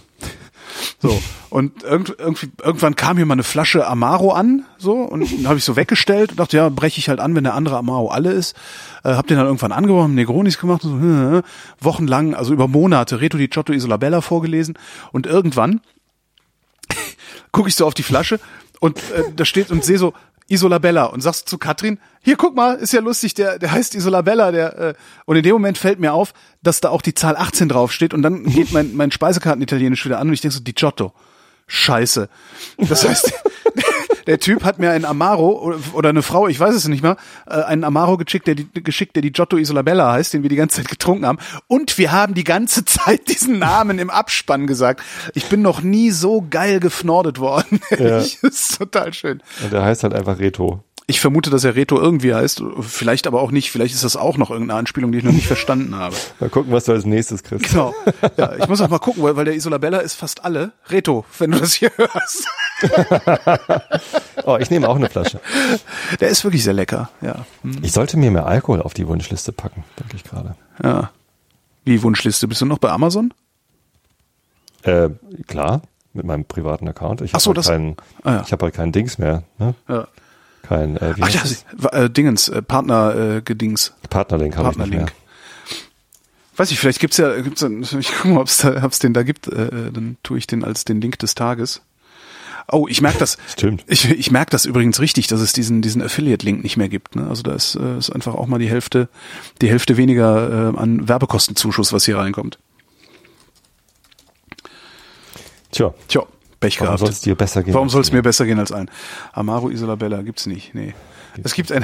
So, und irgend, irgendwie, irgendwann kam hier mal eine Flasche Amaro an, so, und habe ich so weggestellt und dachte, ja, breche ich halt an, wenn der andere Amaro alle ist. Äh, hab den dann irgendwann angeworfen, Negronis gemacht, und so, äh, wochenlang, also über Monate, Reto di Giotto Isolabella vorgelesen und irgendwann gucke ich so auf die Flasche und äh, da steht und sehe so Isolabella und sagst zu Katrin, hier guck mal, ist ja lustig, der der heißt Isolabella, der äh, und in dem Moment fällt mir auf, dass da auch die Zahl 18 draufsteht und dann geht mein mein Speisekarten italienisch wieder an und ich denke so Di Giotto. Scheiße. Das heißt, der Typ hat mir einen Amaro oder- eine Frau, ich weiß es nicht mehr, äh, einen Amaro geschickt, der die, geschickt, der die Giotto Isolabella heißt, den wir die ganze Zeit getrunken haben. Und wir haben die ganze Zeit diesen Namen im Abspann gesagt. Ich bin noch nie so geil gefnordet worden. Ja. Ich, das ist total schön. Und der heißt halt einfach Reto. Ich vermute, dass er Reto irgendwie heißt. Vielleicht aber auch nicht. Vielleicht ist das auch noch irgendeine Anspielung, die ich noch nicht verstanden habe. Mal gucken, was du als nächstes kriegst. Genau. Ja, ich muss auch mal gucken, weil, weil der Isolabella ist fast alle. Reto, wenn du das hier hörst. Oh, ich nehme auch eine Flasche. Der ist wirklich sehr lecker. Ja. Hm. Ich sollte mir mehr Alkohol auf die Wunschliste packen, denke ich gerade. Ja. Wie Wunschliste? Bist du noch bei Amazon? Äh, klar, mit meinem privaten Account. Ich Ach so, habe das- halt keinen, Ah, ja. ich habe halt keinen Dings mehr. Ne? Ja. Kein äh, wie Ach ja, äh, Dingens, äh, Partner äh. Partnerlink habe ich nicht mehr. Weiß ich, vielleicht gibt's ja, gibt's ja, ich gucke mal, da, ob's den da gibt, äh, dann tue ich den als den Link des Tages. Oh, ich merke das. Stimmt. Ich, ich merke das übrigens richtig, dass es diesen, diesen Affiliate-Link nicht mehr gibt. Ne? Also da ist, äh, ist einfach auch mal die Hälfte, die Hälfte weniger äh, an Werbekostenzuschuss, was hier reinkommt. Tja, Tja, Pech warum gehabt. soll es dir besser gehen? Warum soll es mir? besser gehen als ein? Amaro Isolabella gibt's nicht. Nee. Es gibt ein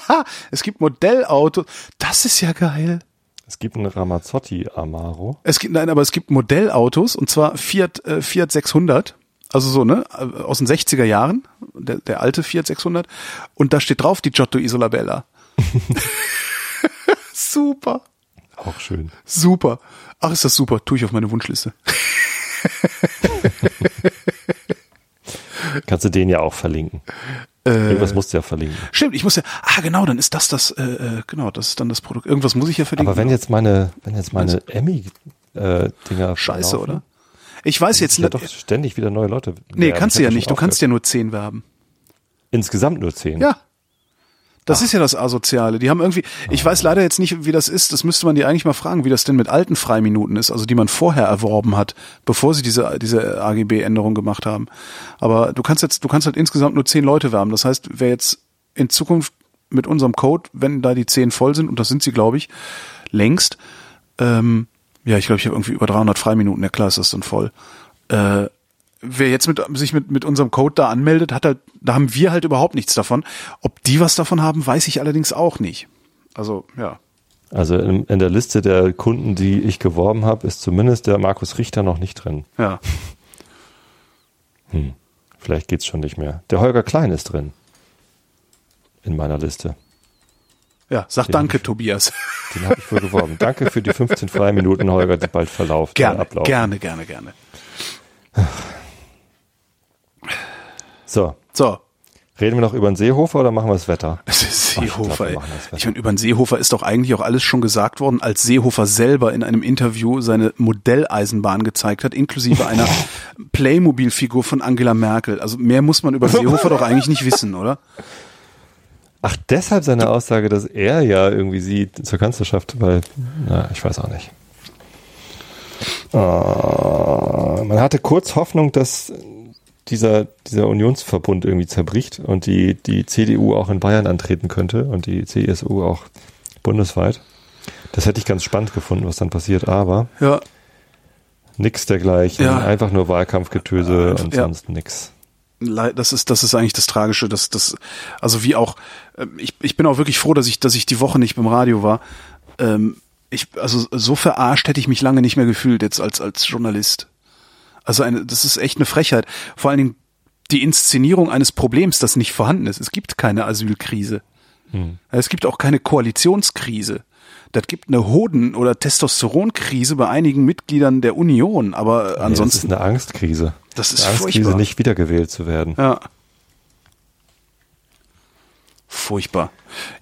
es gibt Modellauto. Das ist ja geil. Es gibt einen Ramazzotti Amaro. Es gibt nein, aber es gibt Modellautos und zwar Fiat äh, Fiat 600. Also so, ne, äh, aus den 60er Jahren, der, der alte Fiat 600 und da steht drauf die Giotto Isolabella. super, Auch schön. super. Ach, ist das super, tue ich auf meine Wunschliste. Kannst du den ja auch verlinken. Äh, Irgendwas musst du ja verlinken. Stimmt, ich muss ja, ah genau, dann ist das das, äh, äh, genau, das ist dann das Produkt. Irgendwas muss ich ja verlinken. Aber wenn jetzt meine, wenn jetzt meine Emmy-Dinger Scheiße, oder? Ich weiß jetzt nicht. doch ständig wieder neue Leute. Nee, werben. kannst du ja nicht. Du kannst ja nur zehn werben. insgesamt nur zehn. Ja. Das ist ja das Asoziale. Die haben irgendwie, ich weiß leider jetzt nicht, wie das ist. Das müsste man die eigentlich mal fragen, wie das denn mit alten Freiminuten ist, also die man vorher erworben hat, bevor sie diese, diese AGB-Änderung gemacht haben. Aber du kannst jetzt, du kannst halt insgesamt nur zehn Leute werben. Das heißt, wer jetzt in Zukunft mit unserem Code, wenn da die zehn voll sind, und das sind sie, glaube ich, längst, ähm, ja, ich glaube, ich habe irgendwie über 300 Freiminuten, ja klar ist das dann voll. Äh, wer jetzt mit, sich mit, mit unserem Code da anmeldet, hat halt, da haben wir halt überhaupt nichts davon. Ob die was davon haben, weiß ich allerdings auch nicht. Also, ja. Also in, in der Liste der Kunden, die ich geworben habe, ist zumindest der Markus Richter noch nicht drin. Ja. Vielleicht geht's schon nicht mehr. Der Holger Klein ist drin. In meiner Liste. Ja, sag Den danke, ich- Tobias. Den habe ich wohl geworben. Danke für die 15 freien Minuten, Holger, die bald verlaufen. Gerne, äh, gerne, gerne, gerne. So, So, reden wir noch über den Seehofer oder machen wir das Wetter? Das ist Ach, ich glaub, Seehofer. ich meine, über den Seehofer ist doch eigentlich auch alles schon gesagt worden, als Seehofer selber in einem Interview seine Modelleisenbahn gezeigt hat, inklusive einer Playmobil-Figur von Angela Merkel. Also mehr muss man über Seehofer doch eigentlich nicht wissen, oder? Ach, deshalb seine Aussage, dass er ja irgendwie sie zur Kanzlerschaft, weil, na, ich weiß auch nicht. Äh, man hatte kurz Hoffnung, dass dieser, dieser Unionsverbund irgendwie zerbricht und die, die CDU auch in Bayern antreten könnte und die CSU auch bundesweit. Das hätte ich ganz spannend gefunden, was dann passiert, aber Ja, nix dergleichen. Ja. Einfach nur Wahlkampfgetöse und Ja. sonst nix. Das ist das ist eigentlich das Tragische, dass das also wie auch ähm, ich ich bin auch wirklich froh, dass ich dass ich die Woche nicht beim Radio war. Ähm, ich also so verarscht hätte ich mich lange nicht mehr gefühlt jetzt als als Journalist. Also eine das ist echt eine Frechheit. Vor allen Dingen die Inszenierung eines Problems, das nicht vorhanden ist. Es gibt keine Asylkrise. Es gibt auch keine Koalitionskrise. Das gibt eine Hoden- oder Testosteronkrise bei einigen Mitgliedern der Union, aber Nee, das ist ansonsten eine Angstkrise. Das ist eine Angstkrise, furchtbar. nicht wiedergewählt zu werden. Ja. Furchtbar.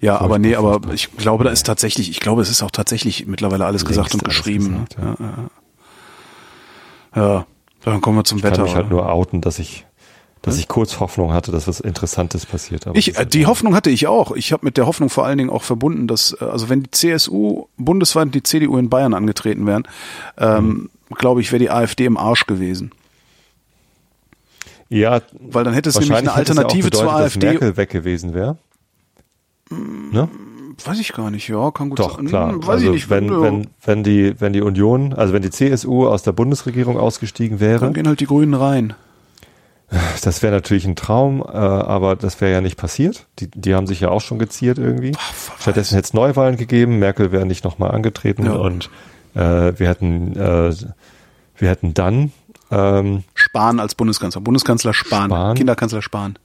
Ja, aber nee, aber ich glaube, da ist tatsächlich, ich glaube, es ist auch tatsächlich mittlerweile alles gesagt und geschrieben. gesagt, ne? ja. Ja, ja. Dann kommen wir zum Ich kann Wetter. mich halt oder? nur outen, dass ich, dass ich kurz Hoffnung hatte, dass was Interessantes passiert. Aber Ich, die. Hoffnung hatte ich auch. Ich habe mit der Hoffnung vor allen Dingen auch verbunden, dass, äh, also wenn die CSU bundesweit und die CDU in Bayern angetreten wären, ähm, glaube ich, wäre die AfD im Arsch gewesen. Ja, Weil dann hätte es nämlich eine es ja Alternative zur bedeutet, AfD. Dass Merkel weg gewesen wäre. Ne? Weiß ich gar nicht, ja, kann gut Doch, sein. klar. Hm, Weiß also ich nicht. wenn, ja. wenn, wenn die, wenn die Union, also wenn die CSU aus der Bundesregierung ausgestiegen wäre, dann gehen halt die Grünen rein. Das wäre natürlich ein Traum, äh, aber das wäre ja nicht passiert. Die, die haben sich ja auch schon geziert irgendwie. Stattdessen hätte es Neuwahlen gegeben, Merkel wäre nicht nochmal angetreten Ja. und äh, wir hätten äh, wir hätten dann ähm, Spahn als Bundeskanzler. Bundeskanzler Spahn. Spahn. Kinderkanzler Spahn.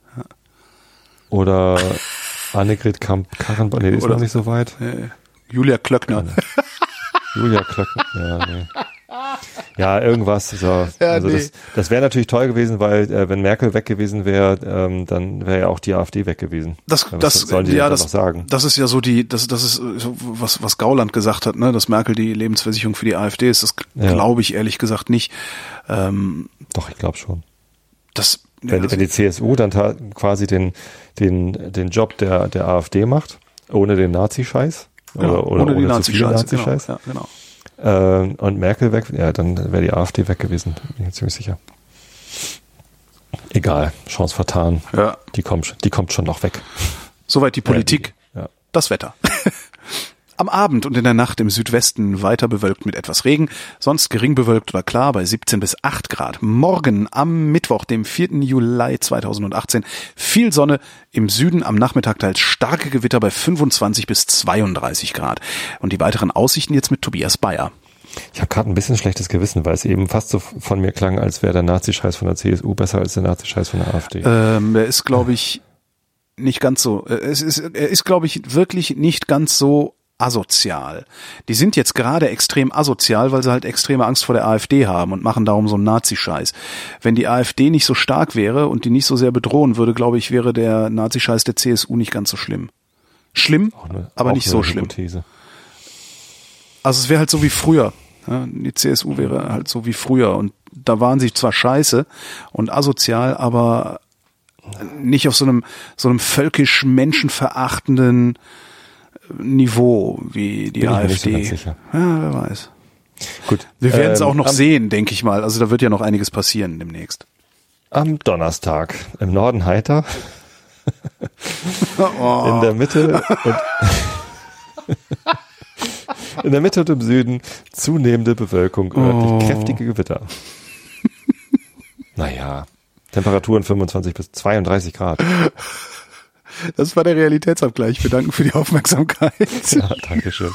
oder Annegret Kamp-Karrenbauer, nee, ist Oder- noch nicht so weit. Äh, Julia Klöckner. Julia Klöckner, ja, nee. Ja, irgendwas. So. also nee. das, das wäre natürlich toll gewesen, weil äh, wenn Merkel weg gewesen wäre, ähm, dann wäre ja auch die AfD weg gewesen. Das, Ja, was das, sollen die ja, das, sagen? das ist ja so die, das, das ist äh, so, was, was Gauland gesagt hat, ne, dass Merkel die Lebensversicherung für die AfD ist. Das Ja. glaube ich ehrlich gesagt nicht. Ähm, Doch, ich glaube schon. das, ja, Wenn, also, wenn die CSU dann quasi den, den, den Job der, der AfD macht, ohne den Nazi-Scheiß. genau, oder, oder ohne ohne viel Nazi-Scheiße. Genau, Nazi-Scheiß. ja, genau. Äh, und Merkel weg, ja, dann wäre die AfD weg gewesen, bin ich mir ziemlich sicher. Egal, Chance vertan. Ja. Die kommt, schon- die kommt schon noch weg. Soweit die Politik. Ja. Das Wetter. Am Abend und in der Nacht im Südwesten weiter bewölkt mit etwas Regen, sonst gering bewölkt oder klar bei 17 bis 8 Grad. Morgen am Mittwoch, dem 4. Juli 2018, viel Sonne, im Süden am Nachmittag teils starke Gewitter bei 25 bis 32 Grad. Und die weiteren Aussichten jetzt mit Tobias Bayer. Ich habe gerade ein bisschen schlechtes Gewissen, weil es eben fast so von mir klang, als wäre der Nazi-Scheiß von der CSU besser als der Nazi-Scheiß von der AfD. Ähm, er ist, glaube ich, nicht ganz so. äh, Es ist, er ist, glaube ich, wirklich nicht ganz so asozial. Die sind jetzt gerade extrem asozial, weil sie halt extreme Angst vor der AfD haben und machen darum so einen Nazi-Scheiß. Wenn die AfD nicht so stark wäre und die nicht so sehr bedrohen würde, glaube ich, wäre der Nazi-Scheiß der CSU nicht ganz so schlimm. Schlimm, eine- aber nicht so schlimm. Hypothese. Also es wäre halt so wie früher. Die CSU wäre halt so wie früher. Und da waren sie zwar scheiße und asozial, aber nicht auf so einem, so einem völkisch menschenverachtenden Niveau wie die Bin ich mir nicht so AfD. ganz sicher. Ja, wer weiß. Gut. Wir werden es ähm, auch noch am, sehen, denke ich mal. Also da wird ja noch einiges passieren demnächst. Am Donnerstag im Norden heiter, Oh. in der Mitte und in der Mitte und im Süden zunehmende Bewölkung, örtlich Oh. kräftige Gewitter. naja, Temperaturen 25 bis 32 Grad. Das war der Realitätsabgleich. Wir danken für die Aufmerksamkeit. Ja, Dankeschön.